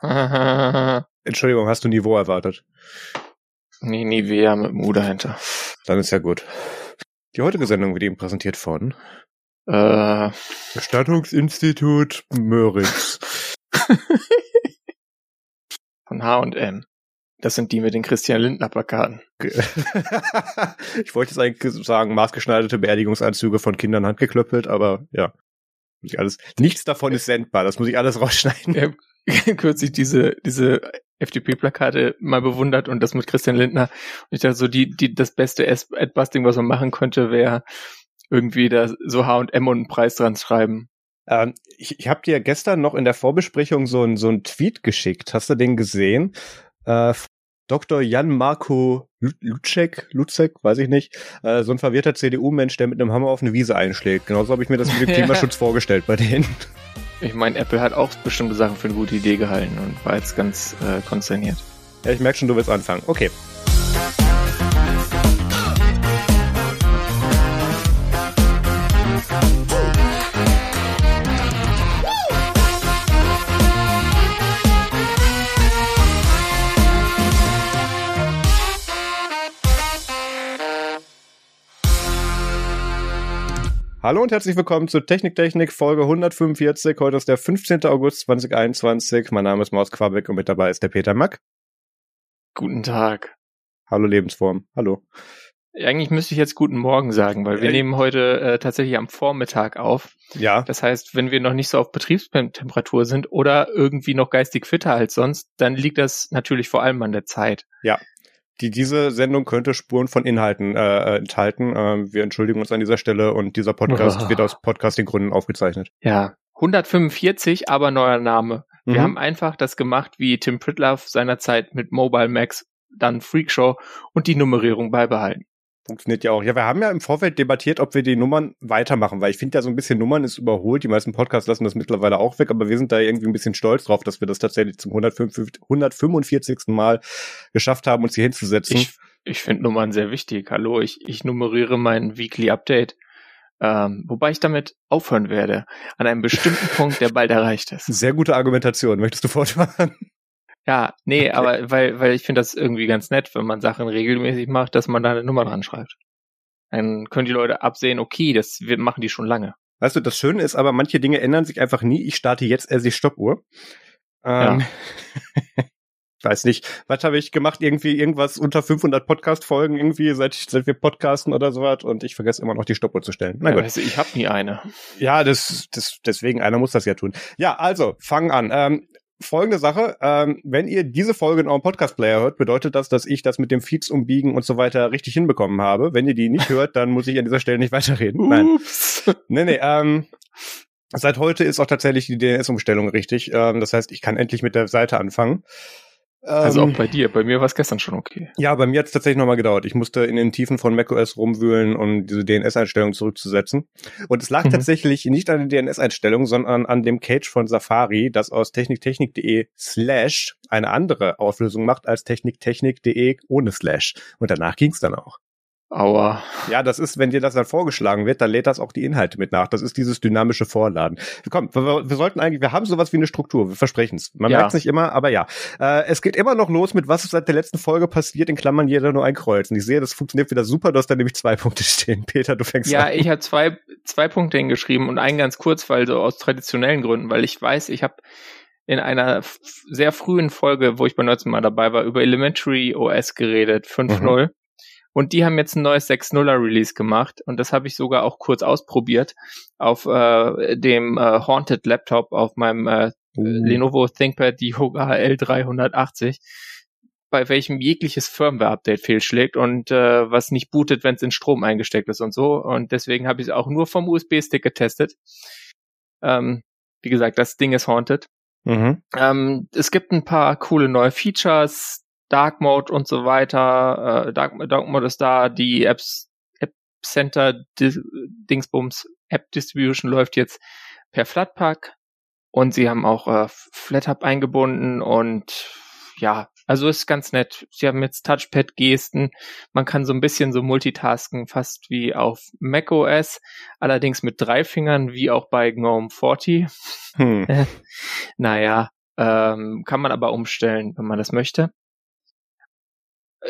Entschuldigung, hast du Niveau erwartet? Nee, Nivea mit dem U dahinter. Dann ist ja gut. Die heutige Sendung wird Ihnen präsentiert von Äh, Bestattungsinstitut Möritz. von H&M. Das sind die mit den Christian Lindner Plakaten. ich wollte jetzt eigentlich sagen, maßgeschneiderte Beerdigungsanzüge von Kindern handgeklöppelt, aber ja. Alles, nichts davon ist sendbar, das muss ich alles rausschneiden. Ich habe kürzlich diese, diese FDP-Plakate mal bewundert und das mit Christian Lindner. Und ich dachte so, die, die, das beste Adbusting, was man machen könnte, wäre irgendwie da so H&M und einen Preis dran schreiben. Ähm, ich ich habe dir gestern noch in der Vorbesprechung so ein so ein Tweet geschickt. Hast du den gesehen? Äh, Dr. Jan Marco Lutzek, Lutzek, weiß ich nicht, äh, so ein verwirrter CDU-Mensch, der mit einem Hammer auf eine Wiese einschlägt. Genauso habe ich mir das mit dem Klimaschutz vorgestellt bei denen. Ich meine, Apple hat auch bestimmte Sachen für eine gute Idee gehalten und war jetzt ganz äh, konsterniert. Ja, ich merke schon, du willst anfangen. Okay. Hallo und herzlich willkommen zu Technik Technik Folge 145. Heute ist der 15. August 2021. Mein Name ist Maus Quabeck und mit dabei ist der Peter Mack. Guten Tag. Hallo Lebensform. Hallo. Eigentlich müsste ich jetzt guten Morgen sagen, weil wir Äh, nehmen heute äh, tatsächlich am Vormittag auf. Ja, Das heißt, wenn wir noch nicht so auf Betriebstemperatur sind oder irgendwie noch geistig fitter als sonst, dann liegt das natürlich vor allem an der Zeit. Die, diese Sendung könnte Spuren von Inhalten äh, enthalten. Ähm, wir entschuldigen uns an dieser Stelle und dieser Podcast Uah. wird aus Podcasting-Gründen aufgezeichnet. Ja. 145, aber neuer Name. Wir Mhm. haben einfach das gemacht, wie Tim Pritloff seinerzeit mit Mobile Max, dann Freakshow und die Nummerierung beibehalten. Funktioniert ja auch. Ja, wir haben ja im Vorfeld debattiert, ob wir die Nummern weitermachen, weil ich finde ja so ein bisschen Nummern ist überholt. Die meisten Podcasts lassen das mittlerweile auch weg, aber wir sind da irgendwie ein bisschen stolz drauf, dass wir das tatsächlich zum 145, 145. Mal geschafft haben, uns hier hinzusetzen. Ich, ich finde Nummern sehr wichtig. Hallo, ich, ich nummeriere mein Weekly Update. Ähm, wobei ich damit aufhören werde. An einem bestimmten Punkt, der bald erreicht ist. Sehr gute Argumentation. Möchtest du fortfahren? Ja, nee, Okay. aber weil, weil ich finde das irgendwie ganz nett, wenn man Sachen regelmäßig macht, dass man da eine Nummer dran schreibt. Dann können die Leute absehen, okay, das wir machen die schon lange. Weißt du, das Schöne ist aber, manche Dinge ändern sich einfach nie. Ich starte jetzt erst die Stoppuhr. Ähm, ich weiß nicht, was habe ich gemacht? Irgendwie irgendwas unter 500 Podcast-Folgen irgendwie, seit, ich- seit wir podcasten oder sowas und ich vergesse immer noch die Stoppuhr zu stellen. Na Ja, gut. du, ich habe nie eine. Ja, das, das, deswegen, einer muss das ja tun. Ja, also, fangen an. Ähm, folgende Sache, ähm, wenn ihr diese Folge in eurem Podcast-Player hört, bedeutet das, dass ich das mit dem Feeds umbiegen und so weiter richtig hinbekommen habe. Wenn ihr die nicht hört, dann muss ich an dieser Stelle nicht weiterreden. Nein. Nee, nee, ähm, seit heute ist auch tatsächlich die DNS-Umstellung richtig. Ähm, das heißt, ich kann endlich mit der Seite anfangen. Also Ähm, auch bei dir. Bei mir war es gestern schon okay. ja, bei mir hat es tatsächlich nochmal gedauert. Ich musste in den Tiefen von macOS rumwühlen, um diese DNS-Einstellung zurückzusetzen. Und es lag Mhm. tatsächlich nicht an der DNS-Einstellung, sondern an dem Cage von Safari, das aus techniktechnik.de slash eine andere Auflösung macht als techniktechnik.de ohne slash. Und danach ging's dann auch. Aua. Ja, das ist, wenn dir das dann vorgeschlagen wird, dann lädt das auch die Inhalte mit nach. Das ist dieses dynamische Vorladen. Komm, wir, wir sollten eigentlich, wir haben sowas wie eine Struktur, wir versprechen es. Man Ja. merkt es nicht immer, aber ja. Äh, es geht immer noch los mit, was ist seit der letzten Folge passiert, in Klammern jeder nur ein Kreuz. Und ich sehe, das funktioniert wieder super, du hast da nämlich zwei Punkte stehen. Peter, du fängst Ja, an. ich habe zwei, zwei Punkte hingeschrieben und einen ganz kurz, weil so aus traditionellen Gründen, weil ich weiß, ich habe in einer sehr frühen Folge, wo ich beim letzten Mal dabei war, über Elementary OS geredet, 5.0. Und die haben jetzt ein neues 6.0er Release gemacht und das habe ich sogar auch kurz ausprobiert auf äh, dem äh, Haunted Laptop auf meinem äh, Lenovo ThinkPad Yoga L380, bei welchem jegliches Firmware-Update fehlschlägt und äh, was nicht bootet, wenn es in Strom eingesteckt ist und so. Und deswegen habe ich es auch nur vom USB-Stick getestet. Ähm, wie gesagt, das Ding ist haunted. Mhm. Ähm, es gibt ein paar coole neue Features, Dark Mode und so weiter. Äh, Dark, Dark Mode ist da, die Apps, App Center Di Dingsbums App Distribution läuft jetzt per Flatpak und sie haben auch äh, FlatHub eingebunden und ja, also ist ganz nett. Sie haben jetzt Touchpad-Gesten. Man kann so ein bisschen so multitasken, fast wie auf macOS, allerdings mit drei Fingern, wie auch bei GNOME 40. Hm. Naja, Ähm, kann man aber umstellen, wenn man das möchte.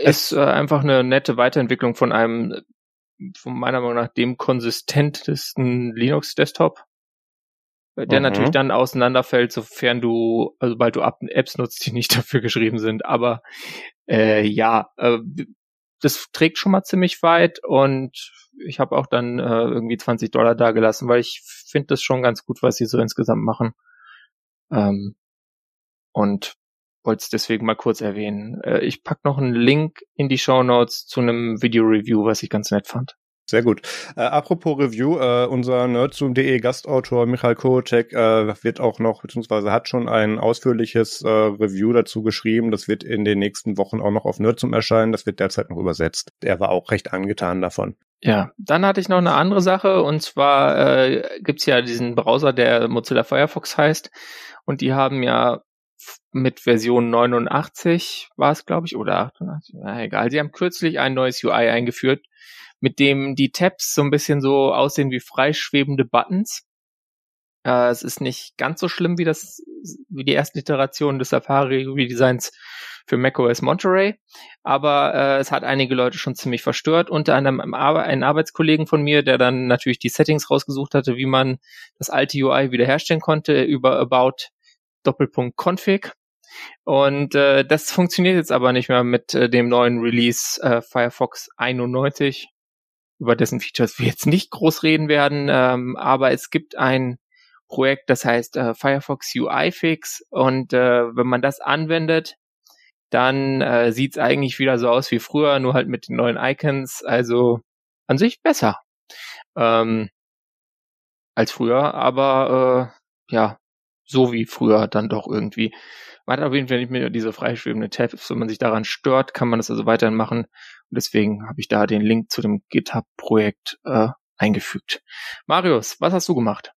Ist äh, einfach eine nette Weiterentwicklung von einem, von meiner Meinung nach, dem konsistentesten Linux-Desktop. Der mhm. natürlich dann auseinanderfällt, sofern du, also sobald du Apps nutzt, die nicht dafür geschrieben sind. Aber äh, ja, äh, das trägt schon mal ziemlich weit und ich habe auch dann äh, irgendwie 20 Dollar da gelassen, weil ich finde das schon ganz gut, was sie so insgesamt machen. Ähm, und wollte es deswegen mal kurz erwähnen. Äh, ich pack noch einen Link in die Show Notes zu einem Video-Review, was ich ganz nett fand. Sehr gut. Äh, apropos Review, äh, unser nerdzoom.de Gastautor Michael Kowacek äh, wird auch noch, beziehungsweise hat schon ein ausführliches äh, Review dazu geschrieben. Das wird in den nächsten Wochen auch noch auf Nerdzoom erscheinen. Das wird derzeit noch übersetzt. Er war auch recht angetan davon. Ja, dann hatte ich noch eine andere Sache und zwar äh, gibt's ja diesen Browser, der Mozilla Firefox heißt und die haben ja mit Version 89 war es, glaube ich, oder 88, na egal. Sie haben kürzlich ein neues UI eingeführt, mit dem die Tabs so ein bisschen so aussehen wie freischwebende Buttons. Äh, es ist nicht ganz so schlimm wie das, wie die ersten Iterationen des Safari Redesigns für macOS Monterey, aber äh, es hat einige Leute schon ziemlich verstört, unter anderem ein Arbeitskollegen von mir, der dann natürlich die Settings rausgesucht hatte, wie man das alte UI wiederherstellen konnte über About Doppelpunkt Config. Und äh, das funktioniert jetzt aber nicht mehr mit äh, dem neuen Release äh, Firefox 91, über dessen Features wir jetzt nicht groß reden werden. Ähm, aber es gibt ein Projekt, das heißt äh, Firefox UI Fix. Und äh, wenn man das anwendet, dann äh, sieht es eigentlich wieder so aus wie früher, nur halt mit den neuen Icons. Also an sich besser ähm, als früher, aber äh, ja, so wie früher dann doch irgendwie. Man hat auf jeden Fall nicht mehr diese freischwebende Tabs. Wenn man sich daran stört, kann man das also weiterhin machen. Und deswegen habe ich da den Link zu dem GitHub-Projekt äh, eingefügt. Marius, was hast du gemacht?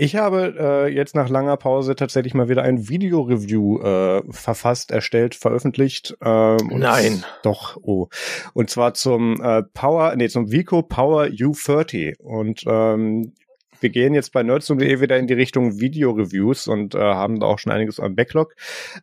Ich habe äh, jetzt nach langer Pause tatsächlich mal wieder ein Video-Review äh, verfasst, erstellt, veröffentlicht. Ähm, Nein. Doch, oh. Und zwar zum äh, Power, nee, zum Vico Power U30. Und ähm, wir gehen jetzt bei nerdsum.de wieder in die Richtung Video-Reviews und äh, haben da auch schon einiges am Backlog.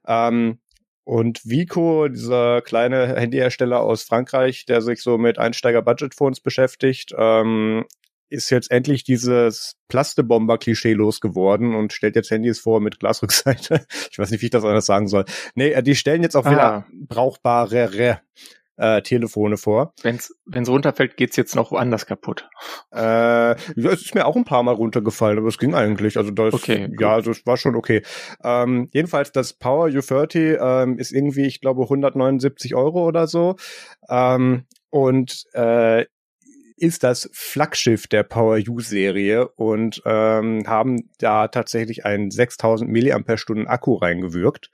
Ähm, und Vico, dieser kleine Handyhersteller aus Frankreich, der sich so mit Einsteiger-Budget-Phones beschäftigt, ähm, ist jetzt endlich dieses Plastebomber-Klischee losgeworden und stellt jetzt Handys vor mit Glasrückseite. Ich weiß nicht, wie ich das anders sagen soll. Nee, äh, die stellen jetzt auch ah. wieder brauchbare äh, Telefone vor. Wenn's wenn's runterfällt, geht's jetzt noch woanders kaputt. Äh, ja, es ist mir auch ein paar Mal runtergefallen, aber es ging eigentlich. Also das, okay, ja, also es war schon okay. Ähm, jedenfalls das Power U30 ähm, ist irgendwie, ich glaube, 179 Euro oder so. Ähm, und äh, ist das Flaggschiff der Power U-Serie und ähm, haben da tatsächlich einen 6000 mAh Akku reingewürgt.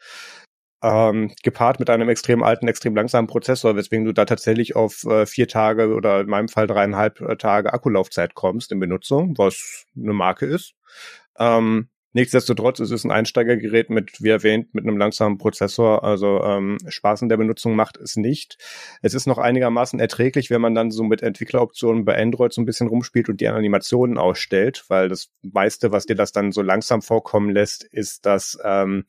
Ähm, gepaart mit einem extrem alten, extrem langsamen Prozessor, weswegen du da tatsächlich auf äh, vier Tage oder in meinem Fall dreieinhalb äh, Tage Akkulaufzeit kommst in Benutzung, was eine Marke ist. Ähm, Nichtsdestotrotz ist es ein Einsteigergerät mit, wie erwähnt, mit einem langsamen Prozessor. Also ähm, Spaß in der Benutzung macht es nicht. Es ist noch einigermaßen erträglich, wenn man dann so mit Entwickleroptionen bei Android so ein bisschen rumspielt und die Animationen ausstellt, weil das meiste, was dir das dann so langsam vorkommen lässt, ist das ähm,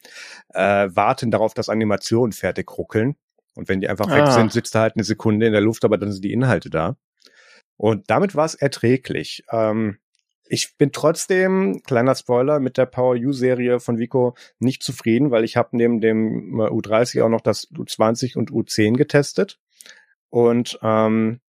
äh, Warten darauf, dass Animationen fertig ruckeln. Und wenn die einfach ah. weg sind, sitzt da halt eine Sekunde in der Luft, aber dann sind die Inhalte da. Und damit war es erträglich. Ähm, ich bin trotzdem, kleiner Spoiler, mit der Power U-Serie von Vico nicht zufrieden, weil ich habe neben dem äh, U30 auch noch das U20 und U10 getestet. Und ähm,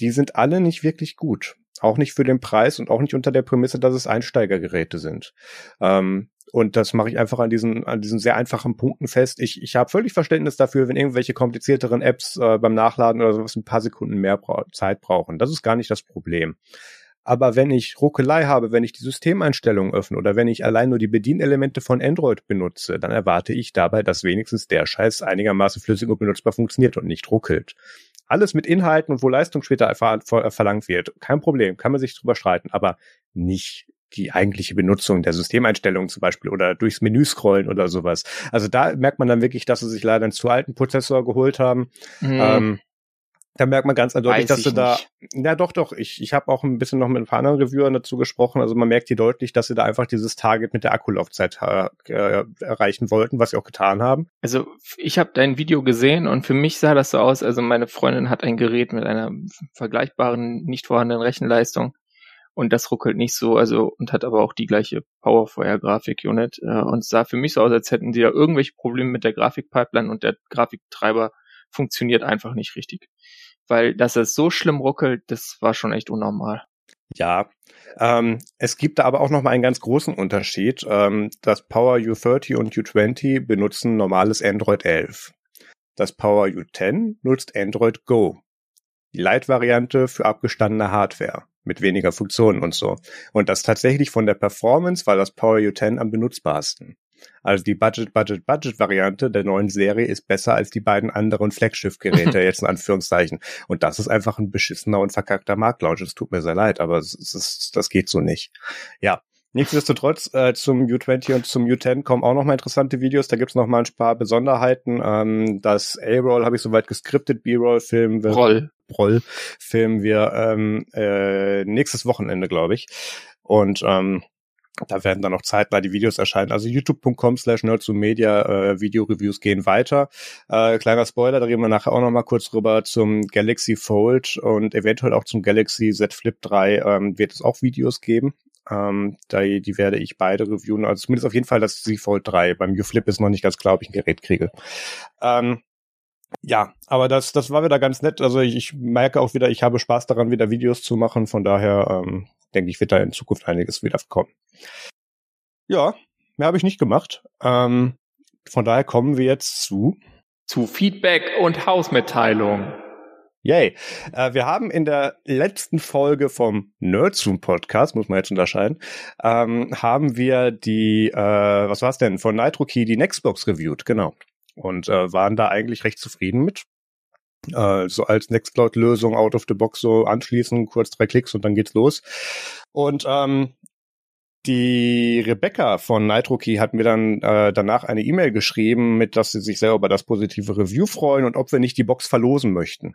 die sind alle nicht wirklich gut. Auch nicht für den Preis und auch nicht unter der Prämisse, dass es Einsteigergeräte sind. Ähm, und das mache ich einfach an diesen, an diesen sehr einfachen Punkten fest. Ich, ich habe völlig Verständnis dafür, wenn irgendwelche komplizierteren Apps äh, beim Nachladen oder sowas ein paar Sekunden mehr bra Zeit brauchen. Das ist gar nicht das Problem. Aber wenn ich Ruckelei habe, wenn ich die Systemeinstellungen öffne oder wenn ich allein nur die Bedienelemente von Android benutze, dann erwarte ich dabei, dass wenigstens der Scheiß einigermaßen flüssig und benutzbar funktioniert und nicht ruckelt. Alles mit Inhalten und wo Leistung später ver ver verlangt wird, kein Problem, kann man sich drüber streiten, aber nicht die eigentliche Benutzung der Systemeinstellungen zum Beispiel oder durchs Menü scrollen oder sowas. Also da merkt man dann wirklich, dass sie sich leider einen zu alten Prozessor geholt haben. Mhm. Ähm, Da merkt man ganz eindeutig, Weiß dass du ich da, nicht. ja doch, doch, ich, ich habe auch ein bisschen noch mit ein paar anderen Reviewern dazu gesprochen, also man merkt hier deutlich, dass sie da einfach dieses Target mit der Akkulaufzeit äh, erreichen wollten, was sie auch getan haben. Also ich habe dein Video gesehen und für mich sah das so aus, also meine Freundin hat ein Gerät mit einer vergleichbaren, nicht vorhandenen Rechenleistung und das ruckelt nicht so, also und hat aber auch die gleiche Powerfire-Grafik-Unit äh, und es sah für mich so aus, als hätten die da irgendwelche Probleme mit der Grafikpipeline und der Grafiktreiber funktioniert einfach nicht richtig. Weil, dass es so schlimm ruckelt, das war schon echt unnormal. Ja, ähm, es gibt da aber auch noch mal einen ganz großen Unterschied. Ähm, das Power U30 und U20 benutzen normales Android 11. Das Power U10 nutzt Android Go. Die Light-Variante für abgestandene Hardware mit weniger Funktionen und so. Und das tatsächlich von der Performance war das Power U10 am benutzbarsten. Also die Budget, Budget, Budget Variante der neuen Serie ist besser als die beiden anderen Flaggschiff-Geräte, jetzt in Anführungszeichen. Und das ist einfach ein beschissener und verkackter Marktlaunch. Es tut mir sehr leid, aber es ist, das geht so nicht. Ja. Nichtsdestotrotz, äh, zum U20 und zum U10 kommen auch noch mal interessante Videos. Da gibt's noch mal ein paar Besonderheiten. Ähm, das A-Roll habe ich soweit geskriptet, B-Roll filmen wir. Roll. Roll filmen wir ähm, äh, nächstes Wochenende, glaube ich. Und ähm, da werden dann noch zeitnah die Videos erscheinen. Also youtube.com slash nerdzoommedia äh, Video-Reviews gehen weiter. Äh, kleiner Spoiler, da reden wir nachher auch noch mal kurz rüber zum Galaxy Fold und eventuell auch zum Galaxy Z Flip 3 ähm, wird es auch Videos geben. Ähm, da, die werde ich beide reviewen. Also zumindest auf jeden Fall das Z Fold 3. Beim U-Flip ist noch nicht ganz klar, ob ich ein Gerät kriege. Ähm, ja, aber das, das war wieder ganz nett. Also ich, ich merke auch wieder, ich habe Spaß daran, wieder Videos zu machen. Von daher ähm, denke ich, wird da in Zukunft einiges wieder kommen. Ja, mehr habe ich nicht gemacht. Ähm, von daher kommen wir jetzt zu Zu Feedback und Hausmitteilung. Yay. Äh, wir haben in der letzten Folge vom Nerdzoom Podcast, muss man jetzt unterscheiden, ähm, haben wir die, äh, was war's denn, von NitroKey die Nextbox reviewed, genau. Und äh, waren da eigentlich recht zufrieden mit. Äh, so als Nextcloud-Lösung out of the box so anschließen, kurz drei Klicks und dann geht's los. Und ähm, die Rebecca von NitroKey hat mir dann äh, danach eine E-Mail geschrieben, mit dass sie sich sehr über das positive Review freuen und ob wir nicht die Box verlosen möchten.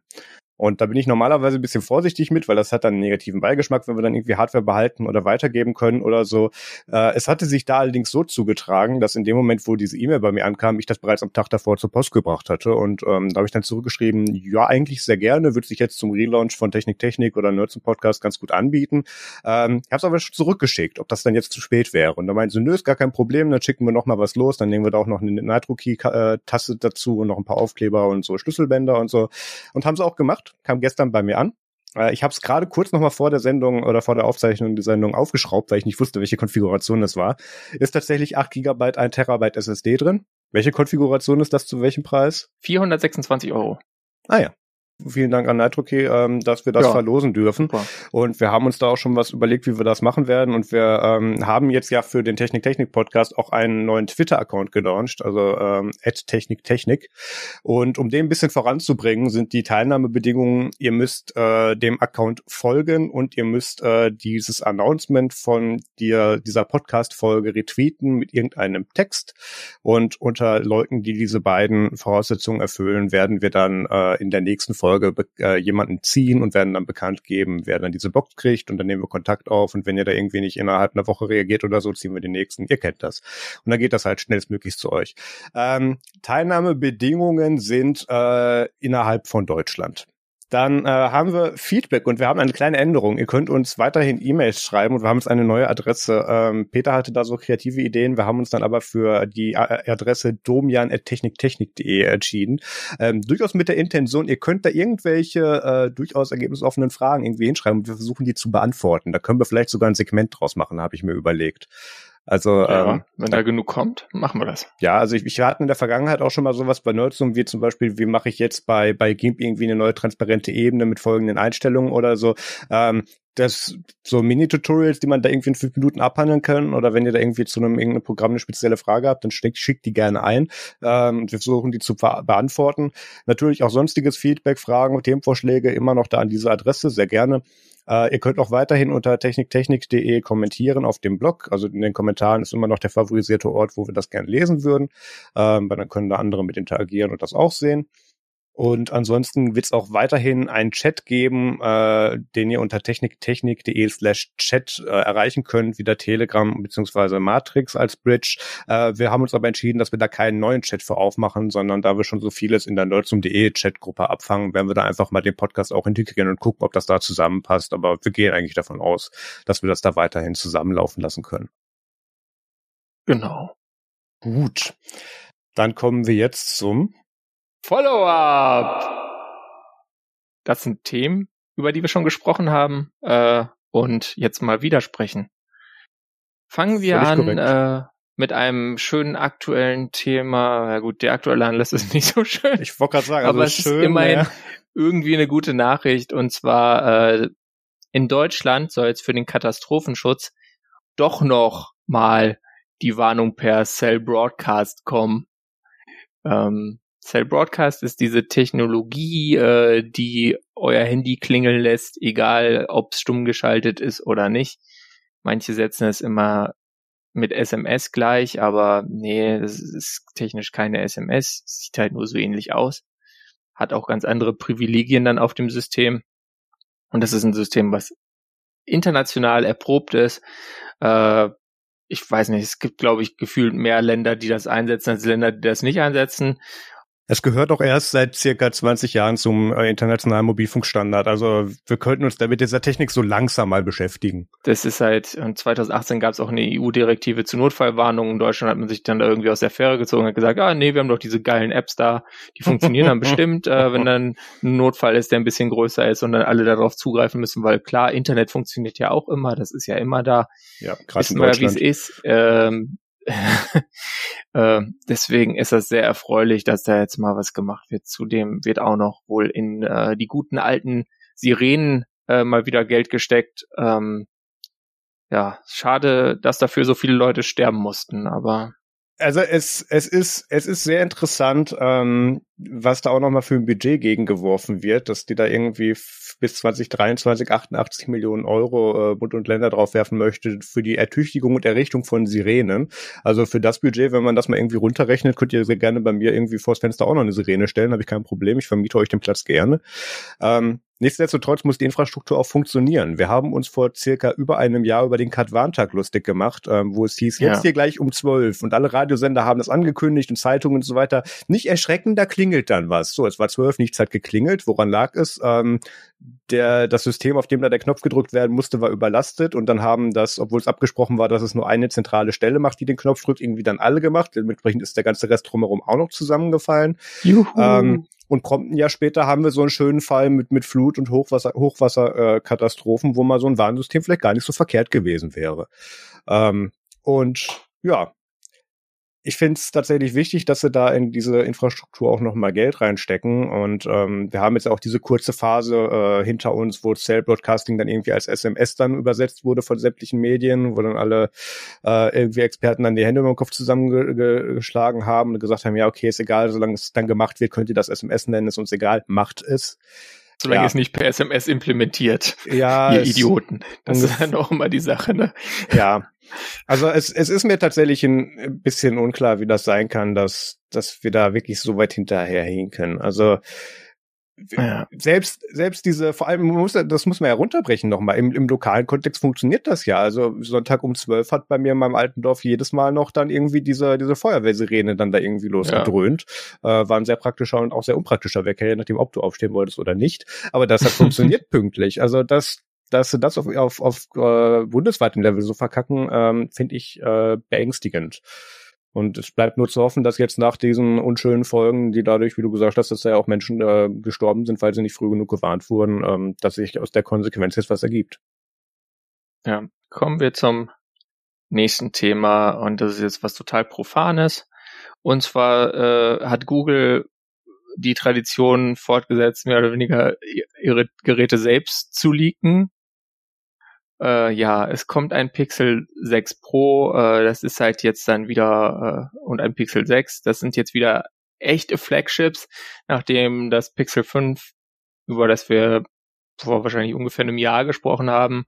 Und da bin ich normalerweise ein bisschen vorsichtig mit, weil das hat dann einen negativen Beigeschmack, wenn wir dann irgendwie Hardware behalten oder weitergeben können oder so. Äh, es hatte sich da allerdings so zugetragen, dass in dem Moment, wo diese E-Mail bei mir ankam, ich das bereits am Tag davor zur Post gebracht hatte. Und ähm, da habe ich dann zurückgeschrieben, ja, eigentlich sehr gerne, würde sich jetzt zum Relaunch von Technik Technik oder Nerds im Podcast ganz gut anbieten. Ähm, ich habe es aber schon zurückgeschickt, ob das dann jetzt zu spät wäre. Und da meinten sie, nö, ist gar kein Problem, dann schicken wir noch mal was los, dann nehmen wir da auch noch eine Nitro-Key-Tasse dazu und noch ein paar Aufkleber und so Schlüsselbänder und so. Und haben sie auch gemacht kam gestern bei mir an. Äh, Ich habe es gerade kurz noch mal vor der Sendung oder vor der Aufzeichnung der Sendung aufgeschraubt, weil ich nicht wusste, welche Konfiguration das war. Ist tatsächlich 8 GB, 1 Terabyte SSD drin. Welche Konfiguration ist das zu welchem Preis? 426 Euro. Ah ja. Vielen Dank an NitroKey, ähm, dass wir das Ja. verlosen dürfen. Super. Und wir haben uns da auch schon was überlegt, wie wir das machen werden. Und wir ähm, haben jetzt ja für den Technik-Technik-Podcast auch einen neuen Twitter-Account gelauncht, also ähm, @techniktechnik. Und um den ein bisschen voranzubringen, sind die Teilnahmebedingungen, ihr müsst äh, dem Account folgen und ihr müsst äh, dieses Announcement von dir, dieser Podcast-Folge retweeten mit irgendeinem Text. Und unter Leuten, die diese beiden Voraussetzungen erfüllen, werden wir dann äh, in der nächsten Folge be- äh, jemanden ziehen und werden dann bekannt geben, wer dann diese Box kriegt und dann nehmen wir Kontakt auf und wenn ihr da irgendwie nicht innerhalb einer Woche reagiert oder so, ziehen wir den nächsten. Ihr kennt das. Und dann geht das halt schnellstmöglichst zu euch. Ähm, Teilnahmebedingungen sind äh, innerhalb von Deutschland. Dann äh, haben wir Feedback und wir haben eine kleine Änderung. Ihr könnt uns weiterhin E-Mails schreiben und wir haben jetzt eine neue Adresse. Ähm, Peter hatte da so kreative Ideen. Wir haben uns dann aber für die A- Adresse domian.techniktechnik.de entschieden. Ähm, durchaus mit der Intention, ihr könnt da irgendwelche äh, durchaus ergebnisoffenen Fragen irgendwie hinschreiben und wir versuchen die zu beantworten. Da können wir vielleicht sogar ein Segment draus machen, habe ich mir überlegt. Also Ja, ähm, wenn da genug kommt, machen wir das. ja, also ich, ich hatte in der Vergangenheit auch schon mal sowas bei Nerdsum, wie zum Beispiel, wie mache ich jetzt bei, bei GIMP irgendwie eine neue transparente Ebene mit folgenden Einstellungen oder so. Ähm, das so Mini-Tutorials, die man da irgendwie in fünf Minuten abhandeln kann, oder wenn ihr da irgendwie zu einem irgendeinem Programm eine spezielle Frage habt, dann schickt, schickt die gerne ein. Ähm, und wir versuchen die zu beantworten. Natürlich auch sonstiges Feedback, Fragen, Themenvorschläge immer noch da an diese Adresse, sehr gerne. Äh, ihr könnt auch weiterhin unter techniktechnik.de kommentieren auf dem Blog. Also in den Kommentaren ist immer noch der favorisierte Ort, wo wir das gerne lesen würden. Ähm, weil dann können da andere mit interagieren und das auch sehen. Und ansonsten wird es auch weiterhin einen Chat geben, äh, den ihr unter techniktechnik.de slash chat äh, erreichen könnt, wie der Telegram beziehungsweise Matrix als Bridge. Äh, wir haben uns aber entschieden, dass wir da keinen neuen Chat für aufmachen, sondern da wir schon so vieles in der nerdsum.de Chatgruppe abfangen, werden wir da einfach mal den Podcast auch integrieren und gucken, ob das da zusammenpasst. Aber wir gehen eigentlich davon aus, dass wir das da weiterhin zusammenlaufen lassen können. Genau. Gut. Dann kommen wir jetzt zum Follow-up. Das sind Themen, über die wir schon gesprochen haben äh, und jetzt mal widersprechen. Fangen wir an äh, mit einem schönen aktuellen Thema. Ja gut, der aktuelle Anlass ist nicht so schön. Ich wollte gerade sagen, aber also es schön, ist immerhin ja. irgendwie eine gute Nachricht. Und zwar äh, in Deutschland soll jetzt für den Katastrophenschutz doch noch mal die Warnung per Cell Broadcast kommen. Ähm, Cell Broadcast ist diese Technologie, äh, die euer Handy klingeln lässt, egal ob es stumm geschaltet ist oder nicht. Manche setzen es immer mit SMS gleich, aber nee, es ist technisch keine SMS, sieht halt nur so ähnlich aus. Hat auch ganz andere Privilegien dann auf dem System. Und das ist ein System, was international erprobt ist. Äh, ich weiß nicht, es gibt, glaube ich, gefühlt mehr Länder, die das einsetzen, als Länder, die das nicht einsetzen. Es gehört auch erst seit circa 20 Jahren zum äh, internationalen Mobilfunkstandard. Also wir könnten uns da mit dieser Technik so langsam mal beschäftigen. Das ist halt, 2018 gab es auch eine EU-Direktive zu Notfallwarnungen. In Deutschland hat man sich dann da irgendwie aus der Fähre gezogen und gesagt, ah nee, wir haben doch diese geilen Apps da, die funktionieren dann bestimmt, äh, wenn dann ein Notfall ist, der ein bisschen größer ist und dann alle darauf zugreifen müssen, weil klar, Internet funktioniert ja auch immer, das ist ja immer da. Ja, gerade in Deutschland. wie es ist. Ähm, äh, deswegen ist das sehr erfreulich, dass da jetzt mal was gemacht wird. Zudem wird auch noch wohl in äh, die guten alten Sirenen äh, mal wieder Geld gesteckt. Ähm, ja, schade, dass dafür so viele Leute sterben mussten, aber also es, es ist, es ist sehr interessant, ähm, was da auch nochmal für ein Budget gegengeworfen wird, dass die da irgendwie bis 2023 88 Millionen Euro äh, Bund und Länder draufwerfen möchte für die Ertüchtigung und Errichtung von Sirenen. Also für das Budget, wenn man das mal irgendwie runterrechnet, könnt ihr sehr gerne bei mir irgendwie vors Fenster auch noch eine Sirene stellen, habe ich kein Problem. Ich vermiete euch den Platz gerne. Ähm, Nichtsdestotrotz muss die Infrastruktur auch funktionieren. Wir haben uns vor circa über einem Jahr über den Kat-Warntag lustig gemacht, ähm, wo es hieß, jetzt ja. hier gleich um zwölf und alle Radiosender haben das angekündigt und Zeitungen und so weiter. Nicht erschrecken, da klingelt dann was. So, es war zwölf, nichts hat geklingelt. Woran lag es? Ähm, der, das System, auf dem da der Knopf gedrückt werden musste, war überlastet und dann haben das, obwohl es abgesprochen war, dass es nur eine zentrale Stelle macht, die den Knopf drückt, irgendwie dann alle gemacht. Dementsprechend ist der ganze Rest drumherum auch noch zusammengefallen. Juhu. Ähm, und prompt ein Jahr später haben wir so einen schönen Fall mit, mit Flut- und Hochwasser, Hochwasserkatastrophen, äh, wo mal so ein Warnsystem vielleicht gar nicht so verkehrt gewesen wäre. Ähm, und ja, ich finde es tatsächlich wichtig, dass sie da in diese Infrastruktur auch nochmal Geld reinstecken. Und ähm, wir haben jetzt auch diese kurze Phase äh, hinter uns, wo Cell Broadcasting dann irgendwie als SMS dann übersetzt wurde von sämtlichen Medien, wo dann alle äh, irgendwie Experten dann die Hände über den Kopf zusammengeschlagen haben und gesagt haben, ja, okay, ist egal, solange es dann gemacht wird, könnt ihr das SMS nennen, ist uns egal, macht es. Solange ja. es nicht per SMS implementiert. Ja. Ihr Idioten. Das ist dann auch immer die Sache, ne? Ja. Also es, es ist mir tatsächlich ein bisschen unklar, wie das sein kann, dass, dass wir da wirklich so weit hinterherhinken. Also ja. selbst selbst diese vor allem muss das muss man ja runterbrechen nochmal im, im lokalen Kontext funktioniert das ja also Sonntag um zwölf hat bei mir in meinem alten Dorf jedes Mal noch dann irgendwie diese diese Feuerwehrsirene dann da irgendwie losgedröhnt ja. äh, war ein sehr praktischer und auch sehr unpraktischer Wecker je nachdem ob du aufstehen wolltest oder nicht aber das hat funktioniert pünktlich also das dass sie das auf, auf, auf äh, bundesweitem Level so verkacken, ähm, finde ich äh, beängstigend. Und es bleibt nur zu hoffen, dass jetzt nach diesen unschönen Folgen, die dadurch, wie du gesagt hast, dass ja auch Menschen äh, gestorben sind, weil sie nicht früh genug gewarnt wurden, ähm, dass sich aus der Konsequenz jetzt was ergibt. Ja, kommen wir zum nächsten Thema und das ist jetzt was total Profanes. Und zwar äh, hat Google die Tradition fortgesetzt, mehr oder weniger ihre Geräte selbst zu leaken äh, ja, es kommt ein Pixel 6 Pro, äh, das ist halt jetzt dann wieder, äh, und ein Pixel 6, das sind jetzt wieder echte Flagships, nachdem das Pixel 5, über das wir vor wahrscheinlich ungefähr einem Jahr gesprochen haben,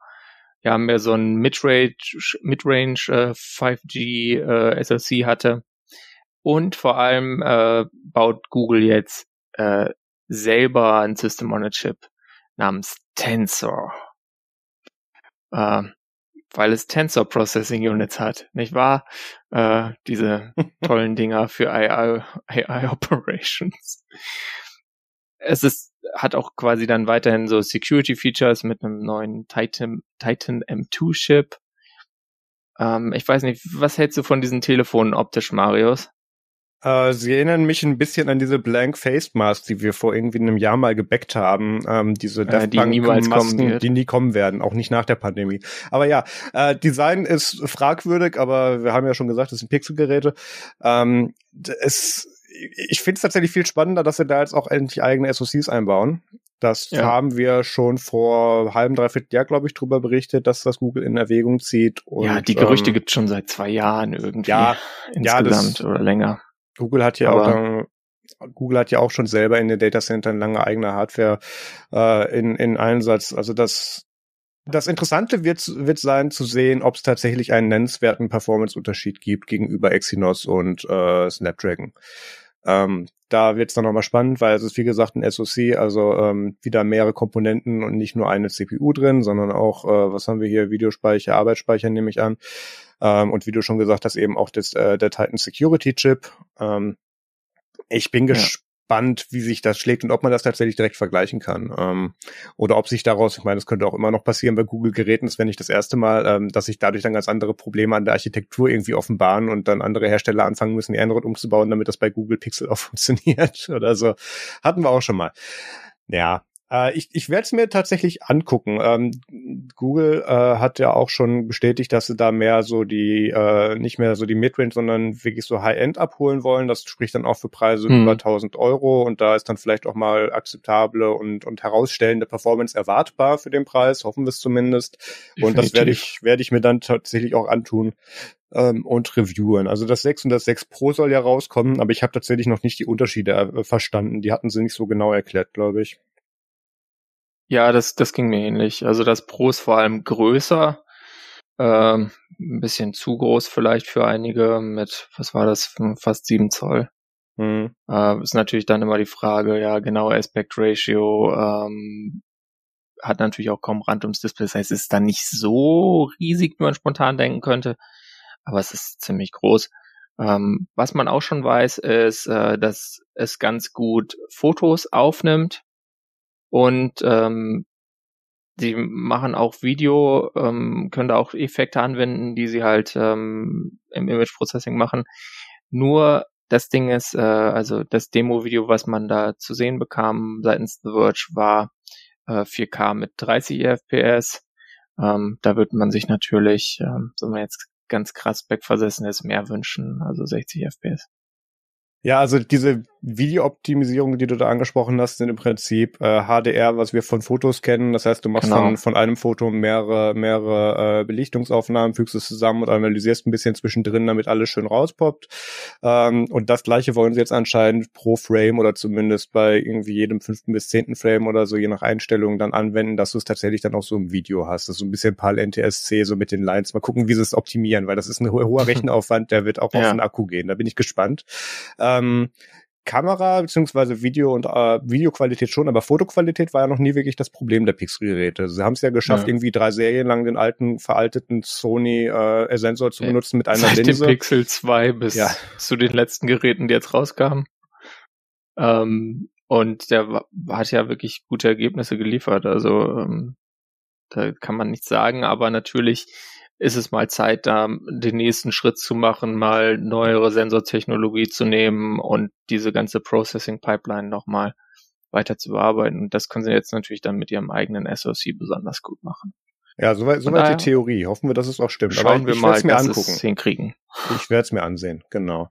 ja, mehr so ein Midrange, Midrange äh, 5G äh, SoC hatte. Und vor allem äh, baut Google jetzt äh, selber ein System on a Chip namens Tensor. Äh, weil es Tensor Processing Units hat, nicht wahr? Äh, diese tollen Dinger für AI, AI Operations. Es ist, hat auch quasi dann weiterhin so Security Features mit einem neuen Titan, Titan M2 Chip. Ähm, ich weiß nicht, was hältst du von diesen Telefonen optisch, Marius? Äh, sie erinnern mich ein bisschen an diese Blank Face Mask, die wir vor irgendwie einem Jahr mal gebackt haben. Ähm, diese äh, die niemals Masken, die nie kommen werden, auch nicht nach der Pandemie. Aber ja, äh, Design ist fragwürdig, aber wir haben ja schon gesagt, es sind Pixelgeräte. Ähm, es, ich finde es tatsächlich viel spannender, dass sie da jetzt auch endlich eigene SoCs einbauen. Das ja. haben wir schon vor halbem, dreiviertel Jahr, glaube ich, drüber berichtet, dass das Google in Erwägung zieht. Und, ja, die Gerüchte ähm, gibt schon seit zwei Jahren irgendwie. Ja, insgesamt ja, das, oder länger. Google hat ja Aber auch dann, Google hat ja auch schon selber in den Datacentern lange eigene Hardware äh, in, in Einsatz. Also das, das Interessante wird, wird sein zu sehen, ob es tatsächlich einen nennenswerten Performance-Unterschied gibt gegenüber Exynos und äh, Snapdragon. Ähm, da wird es dann nochmal spannend, weil es ist wie gesagt ein SoC, also ähm, wieder mehrere Komponenten und nicht nur eine CPU drin, sondern auch, äh, was haben wir hier, Videospeicher, Arbeitsspeicher nehme ich an. Ähm, und wie du schon gesagt hast, eben auch das, äh, der Titan Security Chip. Ähm, ich bin ja. Gespannt, wie sich das schlägt und ob man das tatsächlich direkt vergleichen kann. Ähm, oder ob sich daraus, ich meine, das könnte auch immer noch passieren bei Google-Geräten, das wäre nicht das erste Mal, ähm, dass sich dadurch dann ganz andere Probleme an der Architektur irgendwie offenbaren und dann andere Hersteller anfangen müssen, die Android umzubauen, damit das bei Google Pixel auch funktioniert oder so. Hatten wir auch schon mal. Ja, äh, ich ich werde es mir tatsächlich angucken. Ähm, Google äh, hat ja auch schon bestätigt, dass sie da mehr so die, äh, nicht mehr so die Midrange, sondern wirklich so High-End abholen wollen. Das spricht dann auch für Preise hm. über 1000 Euro und da ist dann vielleicht auch mal akzeptable und, und herausstellende Performance erwartbar für den Preis, hoffen wir es zumindest. Definitiv. Und das werde ich, werde ich mir dann tatsächlich auch antun ähm, und reviewen. Also das 6 und das 6 Pro soll ja rauskommen, aber ich habe tatsächlich noch nicht die Unterschiede äh, verstanden. Die hatten sie nicht so genau erklärt, glaube ich. Ja, das, das ging mir ähnlich. Also das Pro ist vor allem größer, ähm, ein bisschen zu groß vielleicht für einige mit, was war das, fast sieben Zoll. Mhm. Äh, ist natürlich dann immer die Frage, ja, genau Aspect Ratio, ähm, hat natürlich auch kaum Rand ums Display. Das heißt, es ist dann nicht so riesig, wie man spontan denken könnte, aber es ist ziemlich groß. Ähm, was man auch schon weiß, ist, äh, dass es ganz gut Fotos aufnimmt und ähm, sie machen auch Video, ähm, können da auch Effekte anwenden, die sie halt ähm, im Image Processing machen. Nur das Ding ist, äh, also das Demo-Video, was man da zu sehen bekam seitens The Verge, war äh, 4K mit 30 FPS. Ähm, da wird man sich natürlich, ähm, wenn man jetzt ganz krass backversessen ist, mehr wünschen, also 60 FPS. Ja, also diese Videooptimisierung, die du da angesprochen hast, sind im Prinzip äh, HDR, was wir von Fotos kennen. Das heißt, du machst genau. von, von einem Foto mehrere, mehrere äh, Belichtungsaufnahmen, fügst es zusammen und analysierst ein bisschen zwischendrin, damit alles schön rauspoppt. Ähm, und das gleiche wollen sie jetzt anscheinend pro Frame oder zumindest bei irgendwie jedem fünften bis zehnten Frame oder so, je nach Einstellung, dann anwenden, dass du es tatsächlich dann auch so im Video hast. Das ist so ein bisschen PAL NTSC, so mit den Lines. Mal gucken, wie sie es optimieren, weil das ist ein hoher Rechenaufwand, der wird auch ja. auf den Akku gehen. Da bin ich gespannt. Ähm, Kamera beziehungsweise Video und äh, Videoqualität schon, aber Fotoqualität war ja noch nie wirklich das Problem der Pixel-Geräte. Sie haben es ja geschafft, ja. irgendwie drei Serien lang den alten veralteten Sony äh, Sensor zu benutzen mit einer Seit Linse. Dem Pixel 2 bis ja. zu den letzten Geräten, die jetzt rauskamen. Ähm, und der hat ja wirklich gute Ergebnisse geliefert. Also ähm, da kann man nichts sagen, aber natürlich ist es mal Zeit, da den nächsten Schritt zu machen, mal neuere Sensortechnologie zu nehmen und diese ganze Processing Pipeline nochmal weiter zu bearbeiten. Und das können sie jetzt natürlich dann mit ihrem eigenen SoC besonders gut machen. Ja, soweit, soweit die Theorie. Hoffen wir, dass es auch stimmt. Schauen wir mal, mir dass angucken. es hinkriegen. Ich werde es mir ansehen, genau.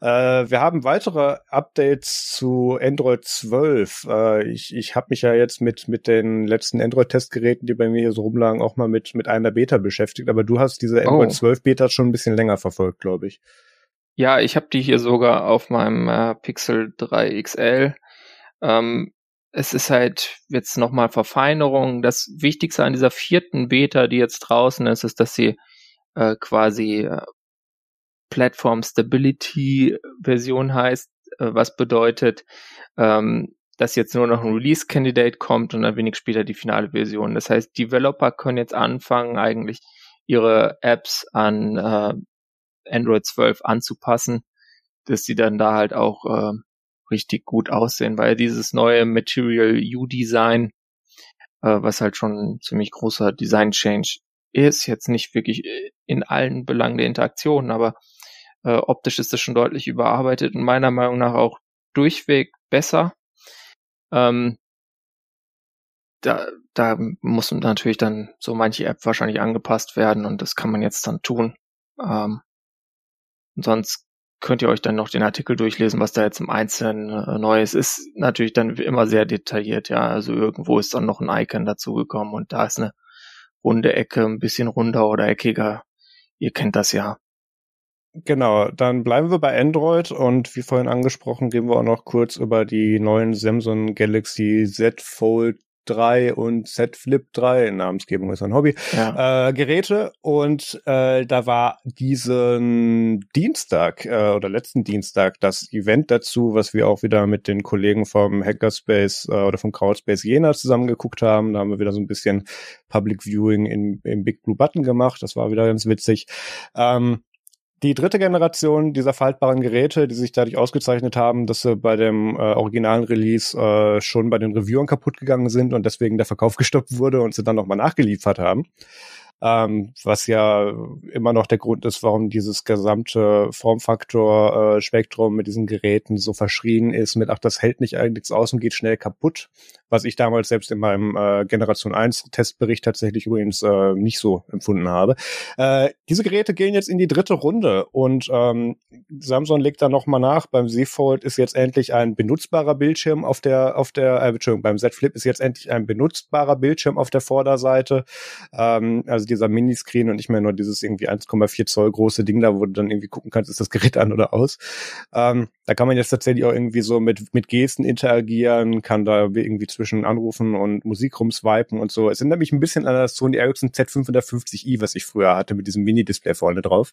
Äh, wir haben weitere Updates zu Android 12. Äh, ich ich habe mich ja jetzt mit mit den letzten Android-Testgeräten, die bei mir hier so rumlagen, auch mal mit mit einer Beta beschäftigt. Aber du hast diese Android oh. 12 Beta schon ein bisschen länger verfolgt, glaube ich. Ja, ich habe die hier sogar auf meinem äh, Pixel 3 XL. Ähm, es ist halt jetzt nochmal Verfeinerung. Das Wichtigste an dieser vierten Beta, die jetzt draußen ist, ist, dass sie äh, quasi äh, Platform Stability Version heißt, äh, was bedeutet, ähm, dass jetzt nur noch ein Release-Candidate kommt und dann wenig später die finale Version. Das heißt, Developer können jetzt anfangen, eigentlich ihre Apps an äh, Android 12 anzupassen, dass die dann da halt auch äh, richtig gut aussehen, weil dieses neue Material U-Design, äh, was halt schon ein ziemlich großer Design-Change ist, jetzt nicht wirklich in allen Belangen der Interaktion, aber äh, optisch ist das schon deutlich überarbeitet und meiner Meinung nach auch durchweg besser. Ähm, da, da muss natürlich dann so manche App wahrscheinlich angepasst werden und das kann man jetzt dann tun. Ähm, sonst könnt ihr euch dann noch den Artikel durchlesen, was da jetzt im Einzelnen äh, neu ist. Ist natürlich dann immer sehr detailliert, ja. Also irgendwo ist dann noch ein Icon dazugekommen und da ist eine runde Ecke, ein bisschen runder oder eckiger. Ihr kennt das ja. Genau, dann bleiben wir bei Android und wie vorhin angesprochen, reden wir auch noch kurz über die neuen Samsung Galaxy Z Fold 3 und Z Flip 3, Namensgebung ist ein Hobby, ja. äh, Geräte. Und äh, da war diesen Dienstag äh, oder letzten Dienstag das Event dazu, was wir auch wieder mit den Kollegen vom Hackerspace äh, oder vom Crowdspace Jena zusammengeguckt haben. Da haben wir wieder so ein bisschen Public Viewing in, im Big Blue Button gemacht. Das war wieder ganz witzig. Ähm, die dritte Generation dieser faltbaren Geräte, die sich dadurch ausgezeichnet haben, dass sie bei dem äh, originalen Release äh, schon bei den Reviewern kaputt gegangen sind und deswegen der Verkauf gestoppt wurde und sie dann nochmal nachgeliefert haben ähm, was ja immer noch der Grund ist, warum dieses gesamte Formfaktor-Spektrum äh, mit diesen Geräten so verschrien ist, mit ach, das hält nicht eigentlich aus und geht schnell kaputt, was ich damals selbst in meinem äh, Generation 1 Testbericht tatsächlich übrigens äh, nicht so empfunden habe. Äh, diese Geräte gehen jetzt in die dritte Runde und ähm, Samsung legt da nochmal nach, beim Z Fold ist jetzt endlich ein benutzbarer Bildschirm auf der, auf der, äh, Entschuldigung, beim Z Flip ist jetzt endlich ein benutzbarer Bildschirm auf der Vorderseite. Ähm, also dieser Miniscreen und nicht mehr nur dieses irgendwie 1,4 Zoll große Ding da, wo du dann irgendwie gucken kannst, ist das Gerät an oder aus. Ähm, da kann man jetzt tatsächlich auch irgendwie so mit, mit Gesten interagieren, kann da irgendwie zwischen Anrufen und Musik rumswipen und so. Es erinnert mich ein bisschen an das Sony Ericsson Z550i, was ich früher hatte, mit diesem Mini-Display vorne drauf.